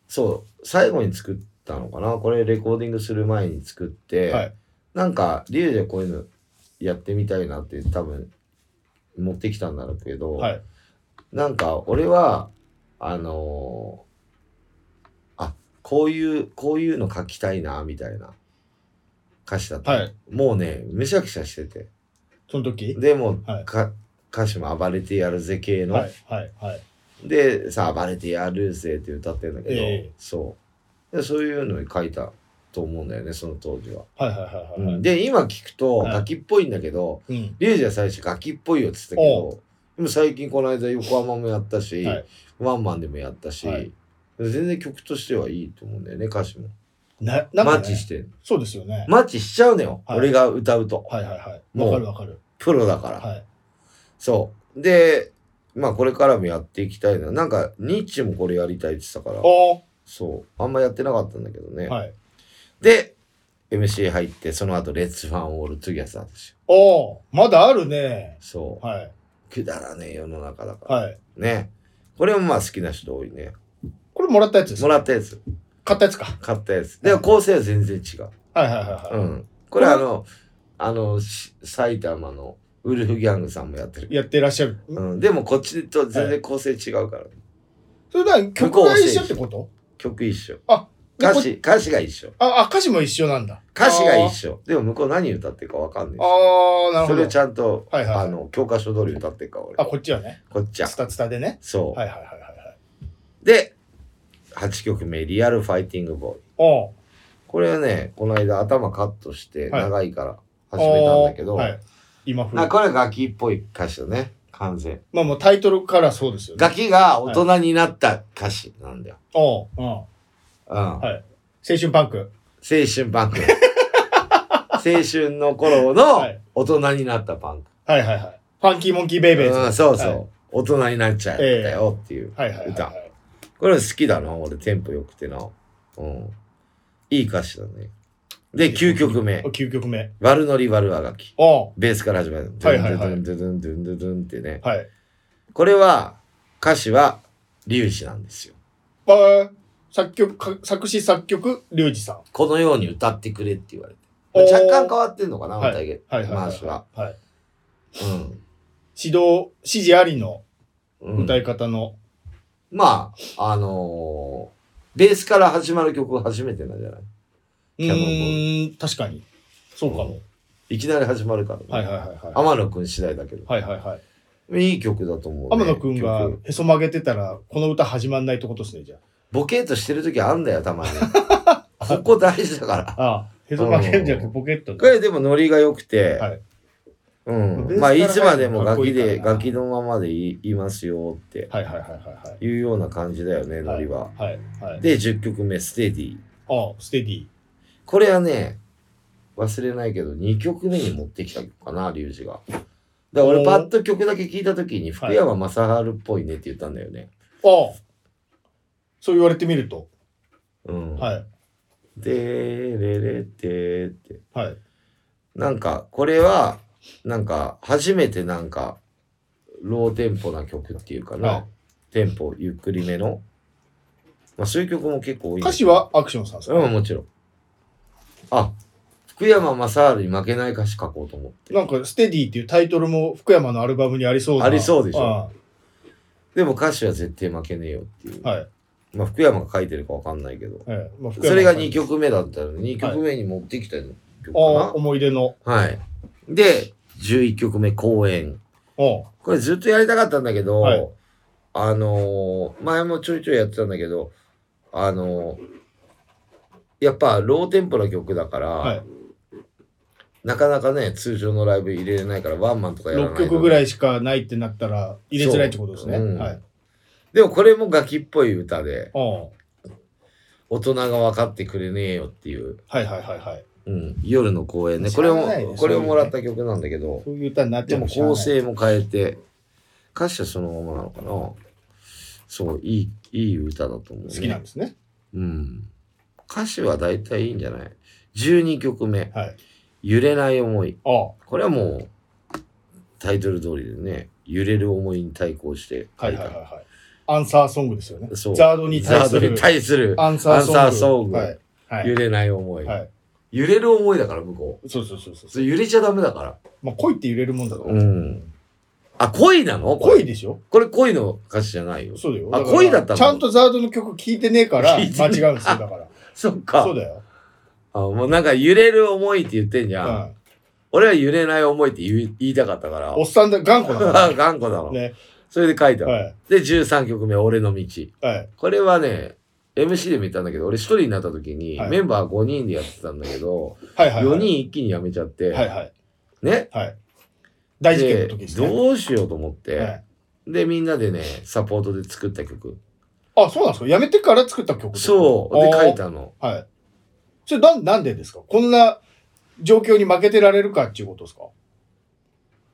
そう、最後に作ったのかなこれレコーディングする前に作って、はい。なんか、リュウでこういうのやってみたいなって多分持ってきたんだろうけど、はい。なんか俺は、あのーあ、こういう、こういうの書きたいな、みたいな歌詞だったの、はいもうね、めちゃくちゃしてて。その時？でも、はいか歌詞も暴れてやるぜ系の。はいはいはい。で、さあ、暴れてやるぜって歌ってるんだけど、ええそうで。そういうのに書いたと思うんだよね、その当時は。はいはいはいはい。うんで、今聞くと、はいガキっぽいんだけど、うん。リュウジは最初ガキっぽいよって言ってたけど、でも最近この間横浜もやったし、はいワンマンでもやったし、はい全然曲としてはいいと思うんだよね、歌詞も。な、なんマか、ね、ッチしてる。そうですよね。マッチしちゃうのよ、はい俺が歌うと。はいはいはい。わかるわかる。プロだから。はい。そう。で、まあこれからもやっていきたいな。なんか、ニッチもこれやりたいって言ってたから、おそう。あんまやってなかったんだけどね。ーはい。で、MC 入って、その後、 Let's Fun All Together ですよ。おーまだあるね。そう。はい。くだらねえ世の中だから。はい。ね。これもまあ好きな人多いね。これもらったやつですもからったやつ。買ったやつか。買ったやつ。でも構成は全然違う。はいはいはいはい。うん。これあの、あの、し埼玉のウルフギャングさんもやってる。やってらっしゃる。うん。でもこっちと全然構成違うから。それだ、曲が一緒ってこと？曲一緒。あ、歌詞、歌詞が一緒。あ、あ、歌詞も一緒なんだ。歌詞が一緒。でも向こう何歌ってるかわかんないし。あー、なるほど。それちゃんと、はいはいはいあの、教科書通り歌ってるから、俺。あ、こっちはね。こっちはツ。タツタでね。そう。はいはいはいはいはい。で、8曲目、リアルファイティングボーイ。おーこれはね、この間頭カットしてはい長いから始めたんだけど、はい。今風。なこれはガキっぽい歌詞だね。完全。まあもうタイトルからそうですよね。ガキが大人になった歌詞なんだよ。おううん。うん。はい。青春パンク。青春パンク。青春の頃のはい大人になったパンク。はいはいはい。ファンキーモンキーベイベーズ。うん、そうそう、はい大人になっちゃったよっていうはいはいはい歌。はい。これ好きだな、俺、テンポ良くてな。うん。いい歌詞だね。で、9曲目。9曲目。悪ノリ悪あがき。ベースから始まる。はいはいはいドゥンドゥンドゥンドゥンドゥンってね。はい。これは、歌詞は、リュウジなんですよ。作曲、か作詞作曲、リュウジさん。このように歌ってくれって言われて。若干変わってんのかな、はい歌いげはいはいはい。回しは。はい。うん。指導、指示ありのうん歌い方の。まあ、あのーベースから始まる曲初めてなんじゃない？うキャノンボーん、確かに。そうかも。いきなり始まるからね。はいはいはいはい。天野くん次第だけど。はいはいはい。いい曲だと思う、ね。天野くんが曲へそ曲げてたら、この歌始まんないってことですね、じゃボケーとしてる時あんだよ、たまに。ここ大事だから。あ。ああ、へそ曲げるんじゃなくてポケットこれでもノリが良くて、はい。うん。ベースまあ、いからつまでもガキで、入るのかっこいいからなガキのままでいいますよってはいはいはいはいはい。いうような感じだよね、ノリは。はい。はい。で、10曲目、ステディ。ああ、ステディ。これはね、忘れないけど、2曲目に持ってきた曲かな、リュウジが。だから俺、パッと曲だけ聞いた時に、福山雅治っぽいねって言ったんだよね。ああ。そう言われてみると。うん。はい。でれれてって。はい。なんか、これは、なんか、初めてなんか、ローテンポな曲っていうかな。はいテンポゆっくりめの。まあ、そういう曲も結構多いんだ歌けど詞はアクションさんですか、うん、もちろん。あ、福山雅治に負けない歌詞書こうと思って。なんか、ステディっていうタイトルも福山のアルバムにありそうな。ありそうでしょあでも歌詞は絶対負けねえよっていう。あはい。まあ、福山が書いてるかわかんないけど。ええまあそれがさん2曲目だったのに、2曲目に持ってきた曲かああ、な。思い出の。はい。で、11曲目、公演。これずっとやりたかったんだけど、はいあのー前もちょいちょいやってたんだけど、あのーやっぱローテンポな曲だから、はい。なかなかね、通常のライブ入れれないから、ワンマンとかやらない6と曲ぐらいしかないってなったら入れづらいってことですね。うんはい。でもこれもガキっぽい歌で、大人が分かってくれねえよっていう、はいはいはいはい。うん、夜の公演ね。しこれもこれをもらった曲なんだけど、そういう歌になっちでも構成も変えて、歌詞はそのままなのかな。そう、いい、いい歌だと思う、ね。好きなんですね。うん。歌詞は大体いいんじゃない ?12 曲目、はい。揺れない思い。ああ。これはもう、タイトル通りでね、揺れる思いに対抗して書はいいた。はいはいはい。アンサーソングですよね。そうザードにザードに対する対するアンサーソング。アンサーソングはい。はい。揺れない思い。はい。揺れる思いだから、向こう。そうそうそうそう。揺れちゃダメだから。まあ恋って揺れるもんだから。うん。あ、恋なの？恋でしょ？これ恋の歌詞じゃないよ。そうだよ。あ恋だったの？ちゃんとザードの曲聴いてねえから間違うんですよ、だから。そっか。そうだよ。あもうなんか揺れる思いって言ってんじゃん。うん。俺は揺れない思いって言いたかったから。おっさんだ、頑固だか 頑固だろ。ら。ね。それで書いたの。はい。で、13曲目、俺の道。はい。これはね、MC でも言ったんだけど、俺一人になった時に、はいメンバー5人でやってたんだけど、はいはい。4人一気に辞めちゃって、はいはい。ね？はい。大事件の時ですね。どうしようと思って、はいで、みんなでね、サポートで作った曲。あ、そうなんですか？辞めてから作った曲そう。で、書いたの。はい。それなん、なんでですか？こんな状況に負けてられるかっていうことですか？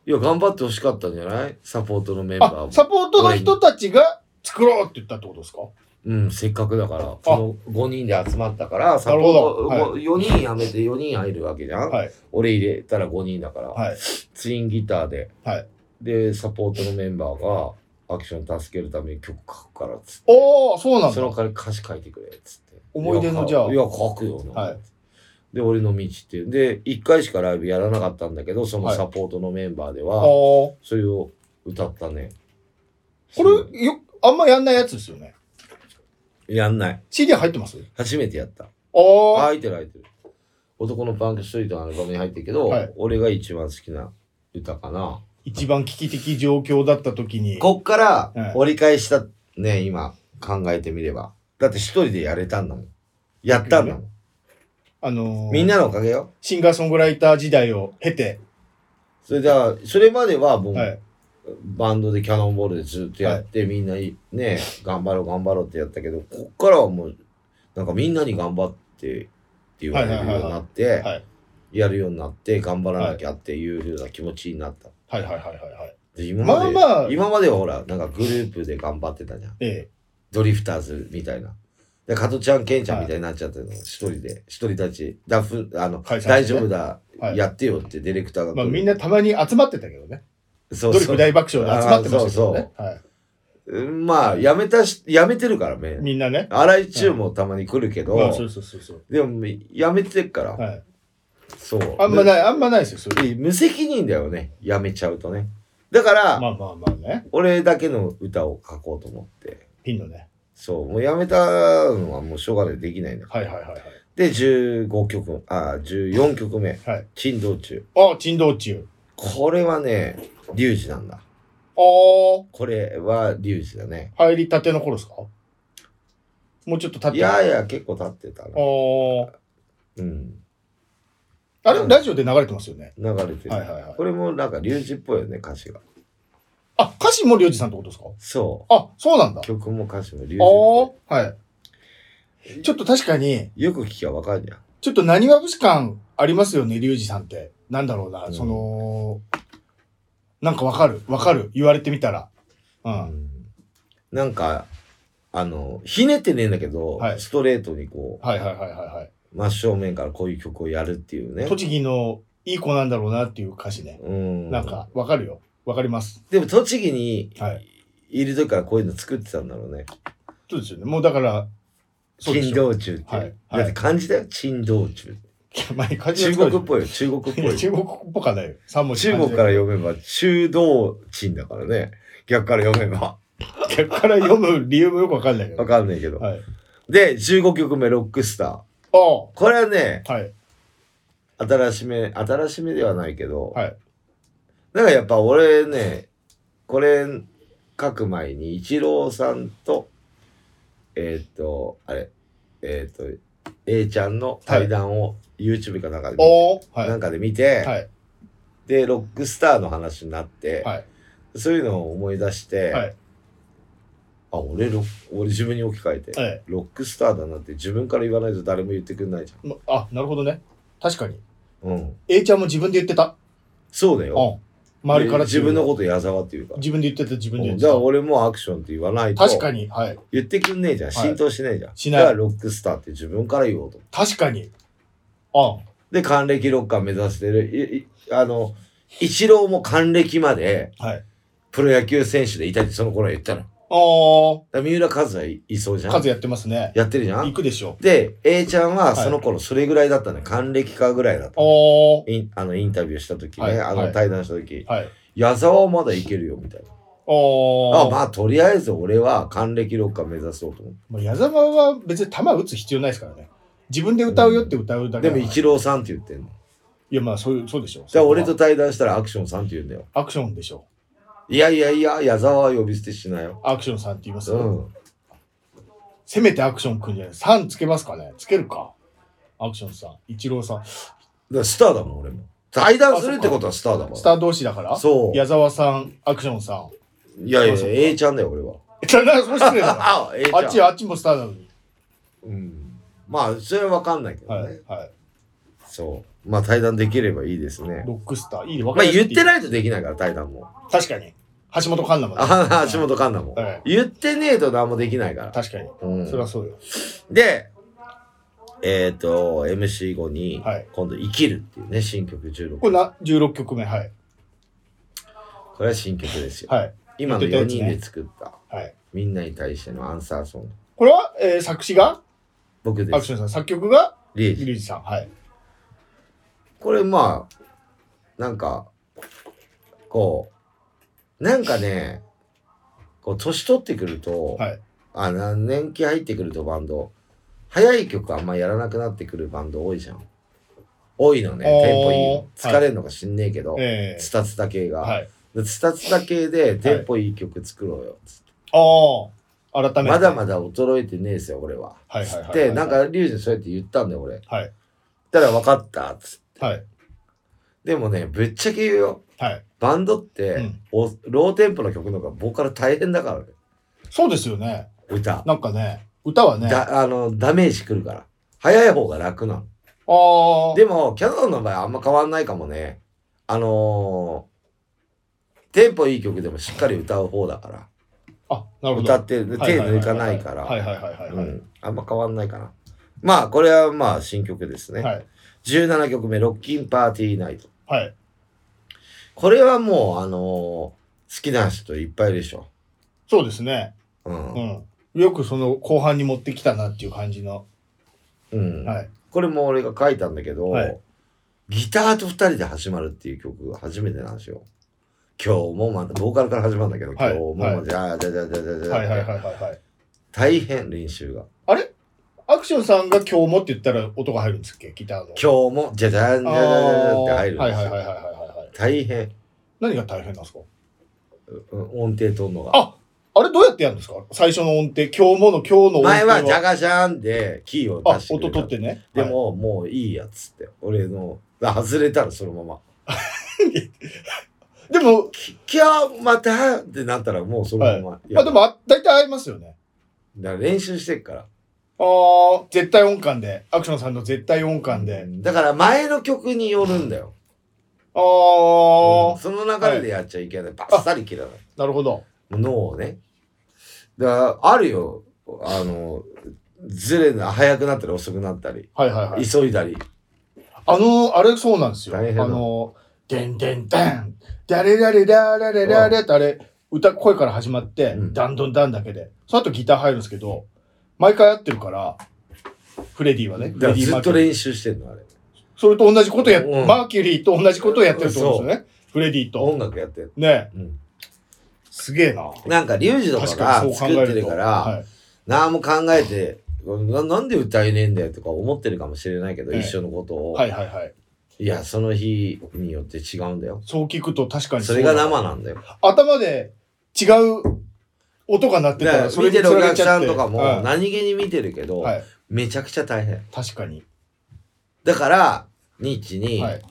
いや、頑張ってほしかったんじゃない？サポートのメンバーあ、も。サポートの人たちが作ろうって言ったってことですか？うん、せっかくだから、その5人で集まったから、サポート、はい。ご4人辞めて4人入るわけじゃん、はい。俺入れたら5人だから、はい。ツインギターで、はい。で、サポートのメンバーが、アクション助けるために曲書くからっつって、おー、そうなんそのだ。代わり歌詞書いてくれっつって。思い出のじゃあ。いや、書くよな。はいで、俺の道っていう。で、1回しかライブやらなかったんだけど、そのはいサポートのメンバーであは、ー。それを歌ったね。これ、よ、あんまやんないやつですよね。やんない。CD 入ってます？初めてやった。あー。入ってる入ってる。男のパンクストリートのアルバムに入ってるけど、はい俺が一番好きな歌かな。一番危機的状況だった時に。こっからはい折り返したね、今考えてみれば。だって一人でやれたんだもん。やったんだもん。あのーみんなのおかげよ。シンガーソングライター時代を経て、それでは、それまではもう、はい。バンドでキャノンボールでずっとやって、みんないね、頑張ろう頑張ろうってやったけど、こっからはもう、なんかみんなに頑張ってって言われるようになって、はい。やるようになって、頑張らなきゃっていうふうな気持ちになった。はいはいはいはいはい。で今まで、まあまあ今まではほら、なんかグループで頑張ってたじゃん。えドリフターズみたいな。で、加トちゃん、ケンちゃんみたいになっちゃってるの、一人で、一人立ち、ダフ、あの、ね大丈夫だ、はいやってよってディレクターが。まあみんなたまに集まってたけどね。そうそうドリフ大爆笑で集まってましたけどね。はい。うんまあ、やめたし、やめてるからね。みんなね。荒井中もたまに来るけど、まあそうそうそうそう。でも、やめてるから、はい。そう。あんまない、あんまないですよ、それ。で無責任だよね、やめちゃうとね。だから、まあまあまあね。俺だけの歌を書こうと思って。ピンのね。そう、もうやめたのはもうしょうがない、できないんだから。はいはいはいはい。で、15曲、あ、14曲目、はい。珍道中。あ、珍道中。これはね、リュウジなんだ。あこれはリュウジだね。あ、入りたての頃ですか？もうちょっと経っていやいや、結構経ってたな。あーうん。あれ、うんラジオで流れてますよね。流れてる。はいはいはいこれもなんかリュウジっぽいよね、歌詞が。あ、歌詞もりょうじさんってことですか？そあ、そうなんだう。。曲も歌詞もリュウジああ、はい。ちょっと確かに、い。よく聞きゃわかるじゃん。ちょっと何わ節感ありますよね、リュウジさんって。なんだろうな、うんその、なんかわかる、わかる、言われてみたら。うん。うんなんか、あの、ひねってねえんだけど、はいストレートにこはいはいはいはいはい。う、真正面からこういう曲をやるっていうね。栃木のいい子なんだろうなっていう歌詞ね。うん。なんか、わかるよ。わかります。でも栃木にはい。いる時からこういうの作ってたんだろうね。そうですよね。もうだから、珍。道中って。はいだって漢字だよ、珍道中。中国っぽいよ、中国っぽいよ。中国っぽかないよ。三文字中国から読めば中道鎮だからね。逆から読めば。逆から読む理由もよくわかんないけど。わかんないけど。はい。で、15曲目、ロックスター。あこれはね、あ、はい。新しめ、新しめではないけど、はい。だからやっぱ俺ね、これ書く前に、イチローさんと、えーっと、あれ、えーっと、A ちゃんの対談を YouTube かなんかではい。なんかで見て、はい。で、ロックスターの話になって、はい。そういうのを思い出して、はい。あ、俺ロ、俺自分に置き換えて、えロックスターだなって自分から言わないと誰も言ってくんないじえ。まあ、なるほどね。確かに。ゃん。うん。A ちゃんも自分で言ってた。そうだよ。うん。周りからで自分のと。こと矢沢って言うから。自分で言ってた、自分で言ってた。じゃあ俺もアクションって言わないと。確かに。はい。言ってくんねえじゃん。はい浸透しねえじゃん。しないだからロックスターって自分から言おうと。確かに。あで、還暦ロッカー目指してる。いいあの、イチローも還暦まではい。プロ野球選手でいたってその頃は言ったの。あら三浦和はいいそうじゃあ、ん。数やってますね。やってるじゃん。行くでしょ。で、A ちゃんはその頃それぐらいだったのよ。還暦かぐらいだったあインあのインタビューした時ね、はいはいあの対談した時、はい。矢沢はまだいけるよみたいな。ああ、あまあとりあえず俺は還暦ロッカー目指そうと思って。まあ、矢沢は別に球打つ必要ないですからね。自分で歌うよって歌うだけだからでも一郎さんって言ってんの。いやまあそういうそうでしょじゃあ俺と対談したらアクションさんって言うんだよ。アクションでしょいやいやいや、矢沢は呼び捨てしないよ。アクションさんって言います、うん。せめてアクションくんじゃないさんつけますかねつけるかアクションさん一郎さんだスターだもん、俺も。対談するってことはスターだから。スター同士だから？そう矢沢さんアクションさんいやいや、そうそう A ちゃんだよ、俺は。あなそう失礼だな あ、A ちゃん。あっちあっちもスターなのにうん。まあ、それはわかんないけどね。はいはいそう。まあ、対談できればいいですね。ロックスターいいね分まあ、言っていないとできないから、対談も。確かに橋本環奈も。ねあ、橋本環奈も。はい。言ってねえと何もできないから。確かに。うん。そりゃそうよ。で、えっ、と、MC 後に、はい。今度、生きるっていうね、新曲16。これな16曲目はい。これは新曲ですよ。はい。今の4言ってたやつね。人で作った、はい。みんなに対してのアンサーソング。これは、えー作詞が？僕です。アクションさん作曲が？リュウジさん。はい。これまあ、なんか、こう、なんかね、こう、年取ってくると、はいあ、な年季入ってくるとバンド、早い曲あんまやらなくなってくるバンド多いじゃん。多いのね、テンポいいの。疲れるのか知んねえけど、えツタツタ系が。ー、はいでツタツタ系でテンポいい曲作ろうよ。つってああ改めてまだまだ衰えてねえですよ、俺は。はいはいはいはいで、なんか、リュウジにそうやって言ったんだよ、俺。はいたら分かった、つって。はいでもね、ぶっちゃけ言うよ。はいバンドって、うんおローテンポの曲の方がボーカル大変だからね。そうですよね歌。なんかね歌はねあだあの、ダメージくるから。早い方が楽なの。あーでも、キャノンの場合あんま変わんないかもね。あのー、テンポいい曲でもしっかり歌う方だから。あなるほど歌って、手抜かないから。はいはいはいはいはい、うん。あんま変わんないかな。まあ、これはまあ、新曲ですね。はい17曲目、ロッキンパーティーナイト。はいこれはもう、あのー好きな人いっぱいいるでしょ。そうですね。うん。うん。よくその後半に持ってきたなっていう感じの。うん。はい。これも俺が書いたんだけど、はい。ギターと二人で始まるっていう曲が初めてなんですよ。今日もまた、ボーカルから始まるんだけど、今はい。日もまじゃあ、じゃじゃじゃじゃじゃはいはいはいはいはい。大変練習が。あれアクションさんが今日もって言ったら音が入るんですっけ？ギターの。今日もじゃじゃんじゃじゃじゃって入るんですよ。はいはいはいはいはい大変。何が大変なんですか？うん音程取るのが。ああれどうやってやるんですか？最初の音程今日もの今日の音程前はジャガジャンでキーをあ出して音取ってねでも、もういいやつって。俺の、外れたらそのまま。でもき今日またってなったらもうそのまま。いやあでもあ大体合いますよねだから練習してっから。ああ絶対音感でアクションさんの絶対音感でだから前の曲によるんだよ。ああ、うんその流れでやっちゃいけない。バッサリ切らない。なるほど。脳をね。だから、あるよ。あの、ずれな、速くなったり遅くなったり、はいはいはい。急いだり。あのあれそうなんですよ。あの「でんでんでん。だれだれだられだれ」ってあれ歌声から始まってうん。ダンドンダンだけで。その後ギター入るんですけど毎回やってるからフレディはねずっと練習してんの、あれ。それと同じことやっ、うん。マーキュリーと同じことをやってるってことですよね。フレディと。音楽やってる。ね。うん。すげえな。なんか、リュウジとか確かがにそう作考えると。ってるから、はい何も考えてな、なんで歌えねえんだよとか思ってるかもしれないけど、ええ。一緒のことを。はいはいはい。いや、その日によって違うんだよ。そう聞くと確かにそれが生なんだよ。頭で違う音が鳴ってただかららそれで見てるお客さんとかもはい何気に見てるけど、はい。めちゃくちゃ大変。確かに。だから、ニッチに、はい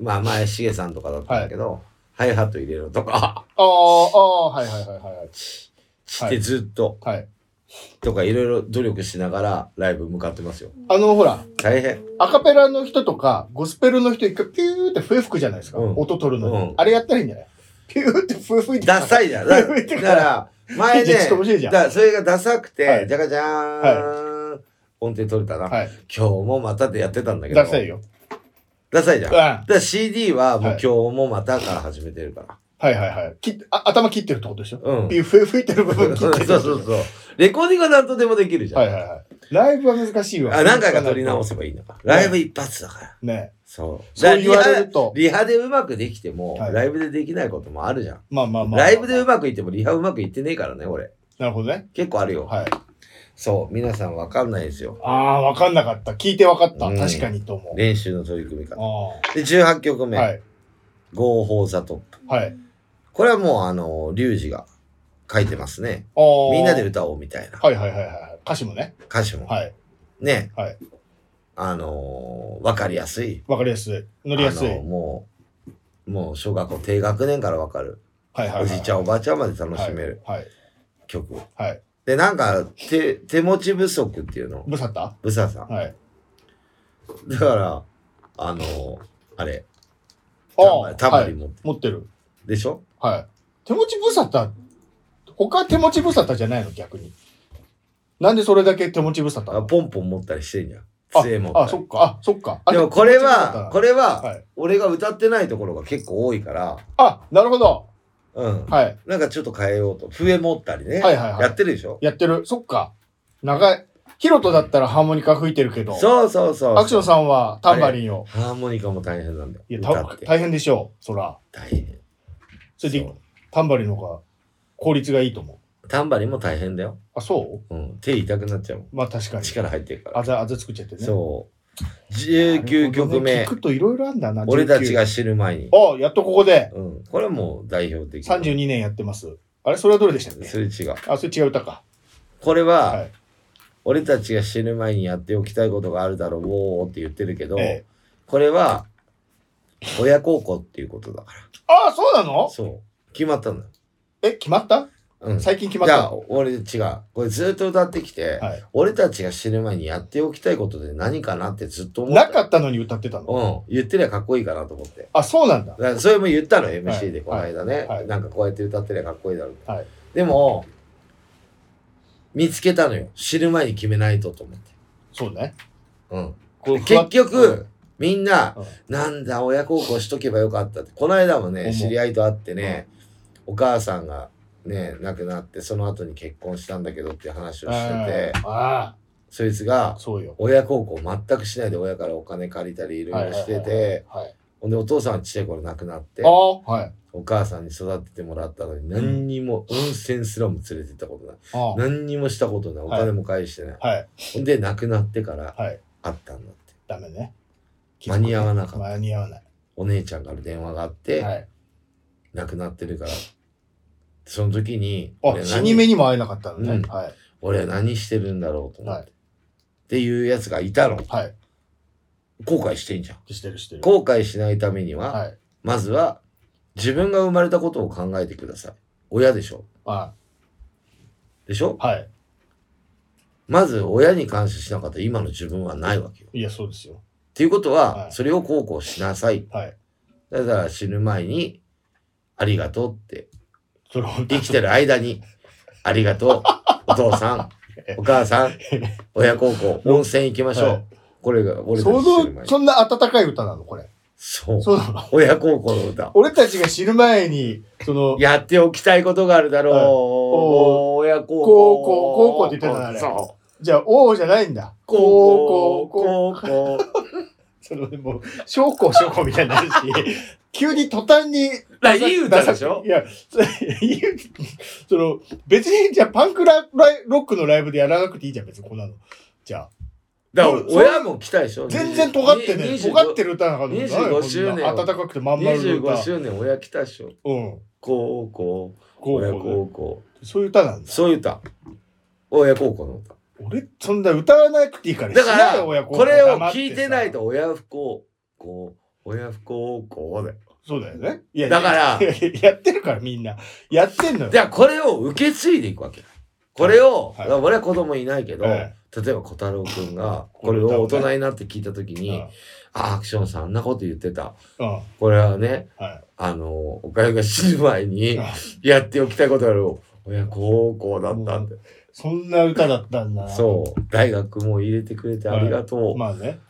まあ前、しげさんとかだったんだけど、ハイハット入れろとか、ああ、はいはいはいはいしてずっと、はい。はい。とかいろいろ努力しながらライブ向かってますよ。あの、ほら、大変。アカペラの人とか、ゴスペルの人一回ピューって笛吹くじゃないですか。うん音取るのに、うんあれやったらいいんじゃない？ピューって笛吹いて。ダサいじゃん。だ吹いてだから、前ねちょっと面白いじゃんだからそれがダサくて、はいじゃかじゃーん、音程取れたな、はい。今日もまたでやってたんだけど。ダサいよ。ダサいじゃん。うん。だはから CD はもうはい今日もまたから始めてるから。いはいはい。きあ頭切ってるってことでしょ？うん。ピュー笛吹いてる部分切そうってる。そうそうそう。レコーディングは何とでもできるじゃん。はいはいはい。ライブは難しいわ。あ何回か撮り直せばいいのか。ライブ一発だから。ね。そう。そう言われると。リハでうまくできても、はいライブでできないこともあるじゃん。まあまあまあ。ライブでうまくいってもリハうまくいってねえからね、俺。なるほどね。結構あるよ。はい。そう、皆さんわかんないですよ。ああ、わかんなかった。聞いてわかった。うん確かにと思う。練習の取り組み方。あで、18曲目。あ。はい。合法座トップ。はい。これはもう、あの、リュウジが書いてますね。みんなで歌おうみたいなはいはいはいはい。歌詞もね。歌詞も。はい。ね。はい。あのーわかりやすい。わかりやすい。乗りやすい。あのもう、もう小学校低学年からわかる。はいはいはい。おじいちゃんおばあちゃんまで楽しめるはい。曲。はい。はい。で、なんか、手、手持ち不足っていうの。ブサタブサさん。はい。だから、あのーあれ、ああ。タンバリ持って、持ってる。でしょ？はい。手持ちブサタ、他手持ちブサタじゃないの？逆に。なんでそれだけ手持ちブサタあポンポン持ったりしてんじゃん。あ杖持ったり。あ、そっか。あ、そっか。あでもこれは、タこれは、はい。俺が歌ってないところが結構多いから、あ、なるほど。うん。はい。なんかちょっと変えようと。笛持ったりね。はいはいはいやってるでしょ？やってる。そっか。長い。ヒロトだったらハーモニカ吹いてるけど、そうそうそう。アクションさんはタンバリンを。ハーモニカも大変なんだよ。いや、大変でしょう。そら。大変。それでタンバリンの方が効率がいいと思う。タンバリンも大変だよ。あ、そう？うん。手痛くなっちゃうもん。まあ確かに。力入ってるから。あざ、あざ作っちゃってね。そう。19曲目聞。くといろいろあんだな。俺たちが19知る前に。あ、やっとここでうん。これはもう代表的。32年やってます。あれそれはどれでしたっけ？それ違う。あ、それ違う歌か。これは、はい。俺たちが死ぬ前にやっておきたいことがあるだろう、おーって言ってるけど、ええこれは、親孝行っていうことだかあ、そうなら。の？そう。決まったんだよ。え、決まった？うん。最近決まっじゃあた。、俺違う。これずっと歌ってきて、はい。俺たちが死ぬ前にやっておきたいことで何かなってずっと思ってなかったのに歌ってたの？うん。言ってりゃかっこいいかなと思って。あ、そうなんだだ。それも言ったの、MC で、このはい間ね、はいなんかこうやって歌ってりゃかっこいいだろう。はい。でも、見つけたのよ。死ぬ前に決めないとと思って。そうね。うん。結局、、みんな、うんなんだ、親孝行しとけばよかったって。この間もね、知り合いと会ってね、お母さんがね、亡くなって、その後に結婚したんだけどっていう話をしてて、あそいつあ、が。親孝行全くしないで親からお金借りたりいろいろしてて、はい。ほんでお父さんはちっちゃい頃亡くなって。お母さんに育ててもらったのに何にも温泉すらも連れてったことない。あ何にもしたことない。おはい金も返してない。あ、はい。ほんで亡くなってからはい。会ったんだって。ダメね。間に合わなかった間に合わない。お姉ちゃんから電話があって、はい。亡くなってるから。その時に、あ、俺死に目にも会えなかったのね。うんはい。俺は何してるんだろうと思って。はいっていうやつがいたの。はい。後悔してんじゃん。してるしてる。後悔しないためには、はい。まずは自分が生まれたことを考えてください。親でしょあでしょはい。まず親に感謝しなかった今の自分はないわけよ。っいや、そうですよ。ていうことは、はいそれを孝行しなさい。はい。だから死ぬ前に、ありがとうって、生きてる間に、ありがとう、お父さん、お母さん、親孝行、温泉行きましょう。はいこれが俺たちそんな温かい歌なの？これ。そう。そう親孝行の歌。俺たちが死ぬ前に、その、やっておきたいことがあるだろう。はい親孝行。孝行孝行って言ってたなあれそう。じゃあ、王じゃないんだ。孝こ行、孝行。その、もう、将校将校みたいになるし、急に途端に。らいい歌でしょ？いや、その、別に、じゃあ、パンクラライロックのライブでやらなくていいじゃん、別にこんなの。じゃあ、だから親も来たでしょ？全然尖ってね、尖ってる。る歌なんかの25周年暖かくてまん丸の歌。25周年親来たでしょ？うん。孝行、親こうこ孝行。うそういう歌なんだ。そういう歌。親孝行の歌。俺、そんな歌わなくていいから。だから、これを聞いてないさと親不孝、こう、親不孝行だよ。そうだよね。いやだからいやいややってるからみんな。やってんのよ。じゃあこれを受け継いでいくわけ。これを、はい俺は子供いないけど、はい例えば小太郎くんが、これを大人になって聞いたときに、あ、アクションさんあんなこと言ってた。うん。うん。これはね、はい。あの、おかゆが死ぬ前にうんやっておきたいことある。親孝行だったんで。そんな歌だったんだな。そう。大学も入れてくれてありがとう。まあね。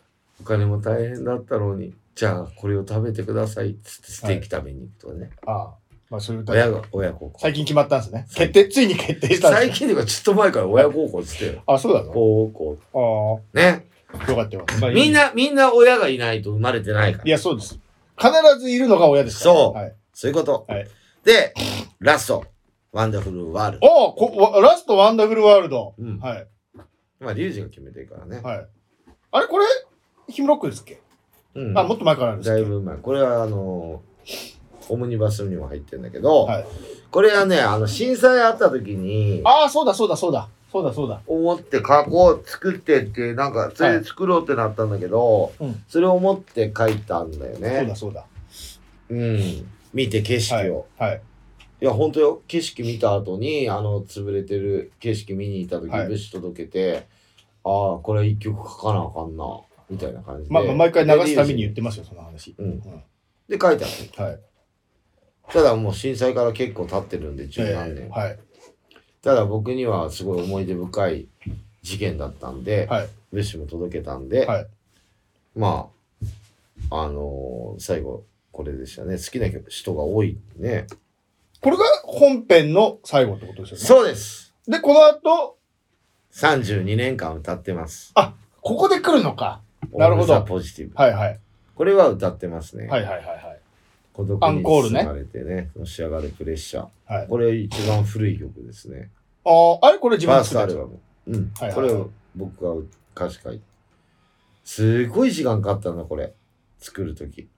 お金も大変だったのに、じゃあこれを食べてくださいっつってステーキ食べに行くとかね。ああ。まあそういう歌親が、親孝行。最近決まったんですね。決定、ついに決定したんですね。最近というかちょっと前から親孝行っつってよ。あ、そうなの？孝行。あね。あ。よかったよ。まあいいみん。な、みんな親がいないと生まれてないから。いや、そうです。必ずいるのが親ですから。そうはい。そういうこと。はいで、ラスト。ワンダフルワールド。おおこわラストワンダフルワールド。うんはい。まあ、リュウジが決めてるからね。はい。あれこれ、ヒムロックですっけ、うんあ、もっと前からあるんですだいぶ前。これは、あの、オムニバスにも入ってるんだけど、はい。これはね、あの、震災あった時に、ああ、そうだそうだそうだ。そうだそうだ。思って加工作ってって、なんか、それで作ろうってなったんだけど、うんそれを思って書いたんだよそうねだ。そうだ。うん。見て景色を。はい。い、や、本当よ。景色見た後に、あの、潰れてる景色見に行った時、はい物資届けて、ああ、これ一曲書かなあかんな、みたいな感じで。まあ、まあ毎回流すたびに言ってますよ、その話。うん。で、書いてある。はい。ただもう震災から結構経ってるんで、十何年。えーはい。ただ僕にはすごい思い出深い事件だったんで、はい。物資も届けたんで、はい。まあ、あのー最後、これでしたね。好きな人が多いね。これが本編の最後ってことですよね。そうです。で、この後、32年間歌ってます。ここで来るのか。なるほどオールザポジティブ。はいはい。これは歌ってますね。はいはいはいはい。孤独にアンコールね包まれてね、のし上がるプレッシャー。はいこれ一番古い曲ですね。ああ、あれこれ自ファー分で作ったやつストアルバム。うん。はいはいはいこれを僕が歌詞書いて。すごい時間かかったんだ、これ。作るとき。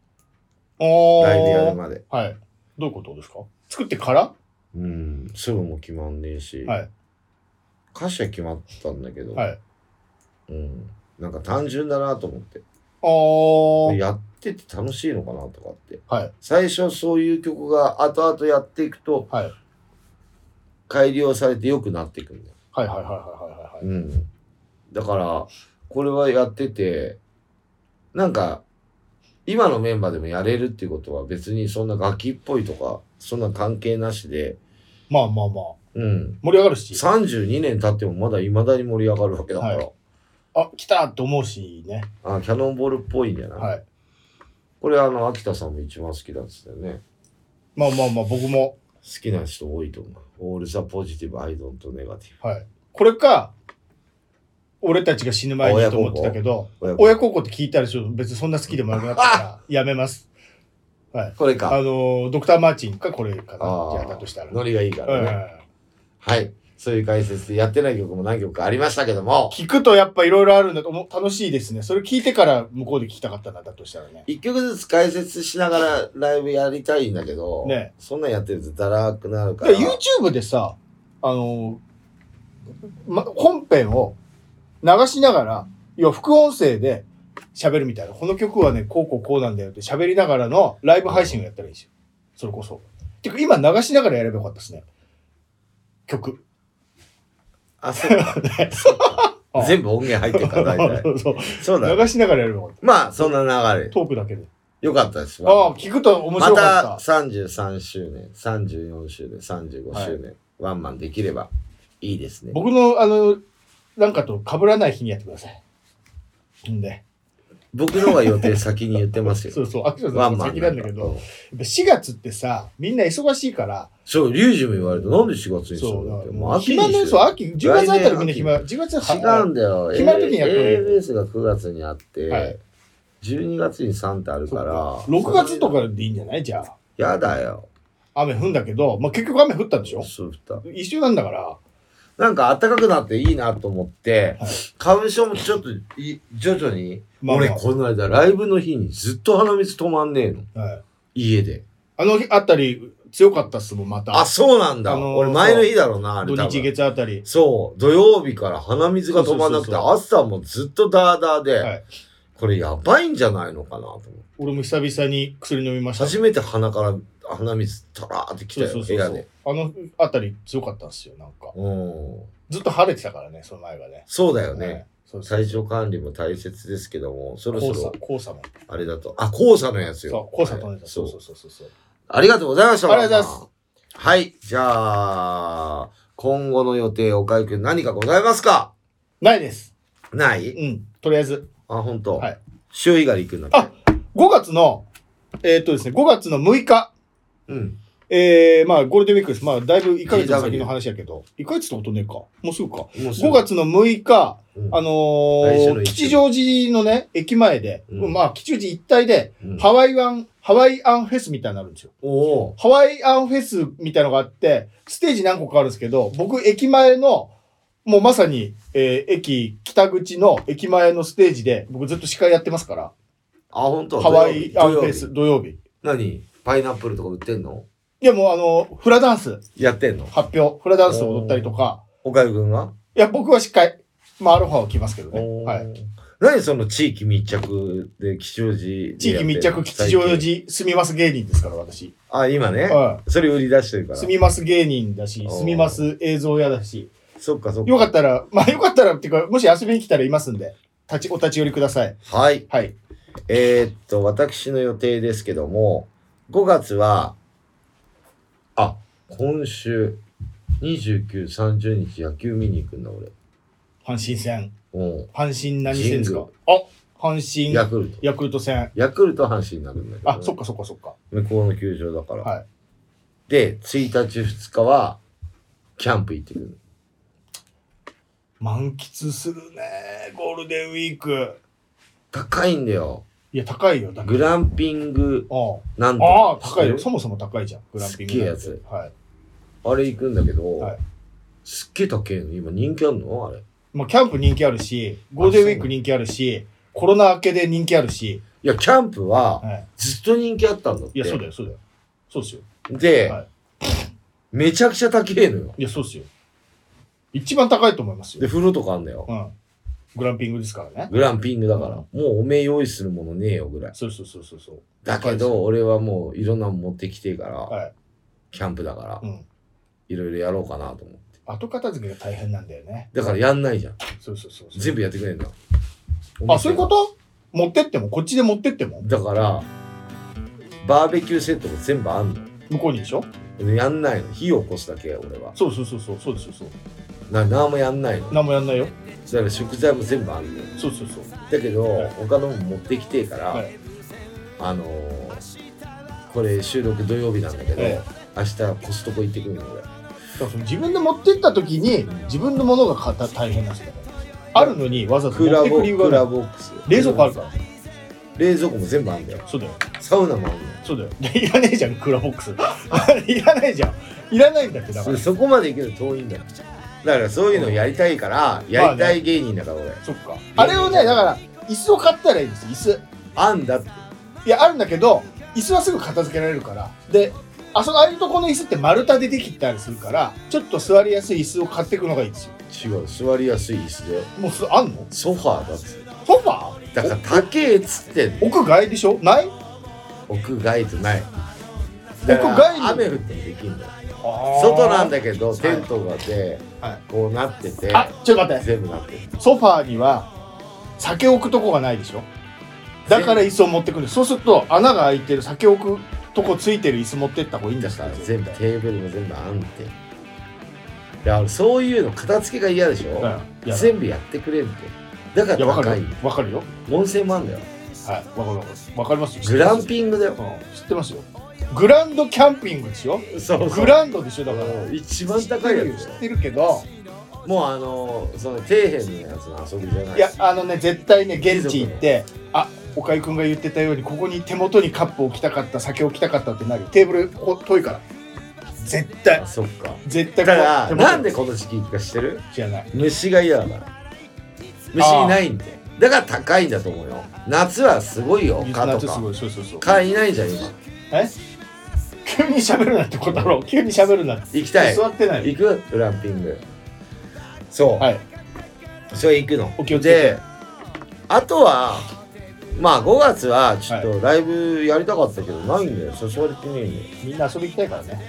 ライブやるまで。はい。どういうことですか？作ってから？うん。すぐも決まんねえし。はい。歌詞は決まったんだけど。はい。うん。なんか単純だなと思って。あー。やってて楽しいのかなとかって。はい。最初そういう曲が後々やっていくとはい。改良されて良くなっていくんだよ。はいはいはいはいはいはい。うん。だから、これはやってて、なんか、今のメンバーでもやれるっていうことは別にそんな楽器っぽいとか、そんな関係なしで、まあまあまあ。うん。盛り上がるし。32年経ってもまだ未だに盛り上がるわけだから、はいあ、来たと思うしね。あキャノンボールっぽいんじゃない、はい。これあの、秋田さんも一番好きだったよね。まあまあまあ僕も。好きな人多いと思う。オールザポジティブ、アイドンとネガティはい。これか、俺たちが死ぬ前にと思ってたけど、ブ。親孝行って聞いたら別にそんな好きでもなくなったから、やめます。はい。これか。あのー、ドクター・マーチンかこれかな。あじゃあだとしたら。ノリがいいからね。うんはい。そういう解説でやってない曲も何曲かありましたけども、聞くとやっぱいろいろあるんだと思う楽しいですね。それ聞いてから向こうで聞きたかったな、だとしたらね。一曲ずつ解説しながらライブやりたいんだけど、ねそんなんやってるとだらーくなるか。らら YouTube でさ、あのーま、本編を流しながら、要は副音声で喋るみたいな。この曲はね、こうこうこうなんだよって喋りながらのライブ配信をやったらいいんですよ。それこそ。てか今流しながらやればよかったですね。曲。あ、そうか。そうかあ 全部音源入ってるから大体。そうだ。流しながらやればよかっまあ、そんな流れた。。トークだけで。よかったですあわ。あ、聞くと面ま白かたった。33周年、34周年、35周年、ワンマンできればいいですね。僕の、あの、なんかと被らない日にやってください。んで。僕のが予定先に言ってますよ。そうそう、アクションさん先なんだけど、やっぱ4月ってさ、みんな忙しいから、そう、リュウジも言われると、なんで4月にそう、のって。もう秋暇の、そう、よ秋、10月あたりみんな来暇、10月は違うんだよ。暇な時にやるの ABS が9月にあって、はい12月に3ってあるか、ら6月とかでいいんじゃない？じゃあ。やだよ。雨降んだけど、まあ、結局雨降ったんでしょ？そうだ一緒なんだから。なんか暖かくなっていいなと思って、はい花粉症もちょっとい徐々に、まあまあ俺この間ライブの日にずっと鼻水止まんねえの。はい。家で。あの日あたり強かったっすもん、また。あ、そうなんだ。あのー俺前の日だろうな、あれ土日。月あたり。そう、土曜日から鼻水が止まんなくて、朝もずっとダーダーで、はい。これやばいんじゃないのかなと思って。俺も久々に薬飲みました。初めて鼻から鼻水たらーってきたよ、そうそうそうそう部屋で。。あのあたり強かったんですよ、なんか。うん。ずっと晴れてたからね、その前がね。そうだよね。はい。そうそう体調管理も大切ですけども、そろそ黄砂ろ、、黄砂も。あれだと。あ、黄砂のやつよ。そう、黄砂飛んでた。そそううそうそうそう。ありがとうございました。ありがとうございます。はい。じゃあ、今後の予定、おかゆくん何かございますか？ないです。ない？うん、とりあえず。あ、本当。はい。潮干狩り行くんだっけ？あ5月の、えーっとですね、5月の6日、うん。えー、まあ、ゴールデンウィークです。まあ、だいぶ1ヶ月の先の話やけど、1ヶ月ってことねえか。もうすぐか。もうす5ぐ月の6日、うん。あのー、来週の一吉祥寺のね、駅前で、うん。まあ、吉祥寺一帯で、うん。ハワイアン、ハワイアンフェスみたいになるんですよ。おおハワイアンフェスみたいのがあって、ステージ何個かあるんですけど、僕、駅前の、もうまさに、えー駅北口の駅前のステージで僕ずっと司会やってますから。あ、本当。ハワイアンフェ土曜日。ス土曜日。何？パイナップルとか売ってんの？いやもうあのフラダンス。やってんの？発表。フラダンスを踊ったりとか。岡井くんが？いや僕は司会まあアルファは来ますけどね。はい。何その地域密着で吉祥寺地域密着吉祥寺住みます芸人ですから私。あ、今ね。はそれ売り出してるから。住みます芸人だし住みます映像屋だし。そっかそっか。よかったらまあよかったらっていうかもし遊びに来たらいますんで立ちお立ち寄りください。はい。はい。えーっと、私の予定ですけども、5月は、あ、今週、29、30日野球見に行くんだ、俺。阪神戦うん。阪神何戦ですか？あ阪神ヤクルト。ヤクルト戦ヤクルト阪神になるんだけど、あそっかそっかそっか向こうの球場だから。はいで、1日、2日は、キャンプ行ってくる。満喫するねゴールデンウィーク高いんだよ。いや高いよグランピング、あなんとあああか。高いよ。そもそも高いじゃんグランピングなんて。すっげえはい。るあれ行くんだけど、はい。すっげえ高えの。今人気あんの？あれ。まあキャンプ人気あるしゴールデンウィーク人気あるしコロナ明けで人気あるし、いや、キャンプは、はい、ずっと人気あったんだって。いやそうだよそうだよ。そうですよ。で、はい。めちゃくちゃ高えのよ。いやそうですよ。一番高いと思いますで、よ、風呂とかあんだよ。うん、グランピングですからねグランピングだから。うんもうおめえ用意するものねえよぐらい。そうそうそうそうそうだけど、俺はもういろんなもん持ってきてえから、はい、キャンプだからう、ん、いろいろやろうかなと思って。後片付けが大変なんだよねだからやんないじゃん。そうそうそうそう全部やってくれんだ。あそういうこと？持ってっても？こっちで持ってっても？だから、バーベキューセットも全部あんの。向こうにでしょ？でやんないの。火を起こすだけ、俺は。そうそうそうそうそうですよそうな、なんもやんないの。だ何もやんないよから食材も全部あんのよ。そうそうそうだけど、はい他のも持ってきてえから、はいあのーこれ収録土曜日なんだけど、え明日コストコ行ってくるの俺。自分で持ってった時に自分のものが買ったら大変なんですよあるのにわざわざ持ってクーラーボクーく理由がないラーボックス。冷蔵庫あるから冷蔵庫も全部あんだよ。そうだよサウナもあんのよ。そうだよいらねえじゃんクーラーボックスいらないじゃん いらないんだってだからそそこまで行くの遠いんだよ。だからそういうのやりたいから、やりたい芸人だから俺。そっかあれをねだから椅子を買ったらいいんですよ椅あんだって。子いやあるんだけど椅子はすぐ片付けられるからであそこああいうとこの椅子って丸太でできたりするからちょっと座りやすい椅子を買っていくのがいいんですよ違う、座りやすい椅子で。もうすあんの？ソファーだって。ソファー？だから高えっつってんの屋外でしょ？ない？屋外とない。屋外に雨降ってもできんだよ。外なんだけど、テントがで、はい。こうなってて、あちょっと待って。全部なってる。ソファーには酒置くとこがないでしょ？だから椅子を持ってくる。そうすると穴が開いてる酒置くとこついてる椅子持ってった方がいいんですか？だからら全部テーブルも全部あんて。いや、そういうの片付けが嫌でしょ、いや全部やってくれんて。だから高いるよ。わかるよ。温泉もあんだよ。はい。わかる。わかりますよ。グランピングだよ。うん。知ってますよグランドキャンピングでしょそうグランドでしょだから。うん一番高いやつ。知ってるけど。もうあのその底辺のやつの遊びじゃない。いやあのね絶対ね現地行ってあ岡井くんが言ってたようにここに手元にカップ置きたかった酒置きたかったってなる。テーブルこ遠いから。絶対。あそっか。絶対だからなんでこの時期か知ってる？知らない。虫が嫌だから。虫いないんで。だから高いんだと思うよ。夏はすごいよ蚊とか。夏すごい。そうそうそう。蚊いないじゃん今。え？急に喋るなってことだろう。急に喋るなって。行きたい。座ってない。行く？グランピング。そう、はい。それ行くの。お気をつけて。であとはまあ5月はちょっとライブやりたかったけどないんだよ。誘われてねえんだよ。みんな遊び行きたいからね。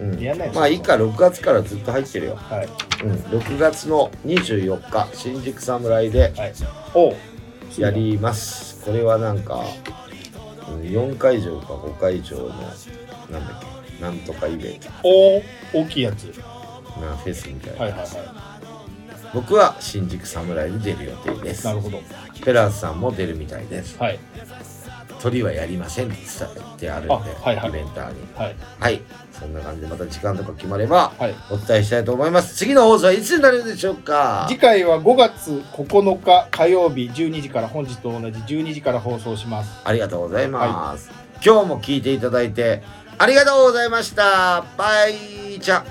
うん。やんないですまあいいか。6月からずっと入ってるよ、はい。うん、6月の24日新宿侍ではい。おう。やります。これはなんか、うん、4会場か5会場のなんだっけ？なんとかイベント。お大きいやつ。なフェスみたいな、はいはいは僕は新宿侍で出る予定です。いなるほど。ペラーズさんも出るみたいです。はい。鳥はやりませんって伝えてあるんで、あはいはい。イベンターに。はい。はい。そんな感じでまた時間とか決まればはい。お伝えしたいと思います。次の放送はいつになるでしょうか？次回は5月9日火曜日12時から本日と同じ12時から放送します。ありがとうございます、今日も聞いていただいてありがとうございました。バイじゃ。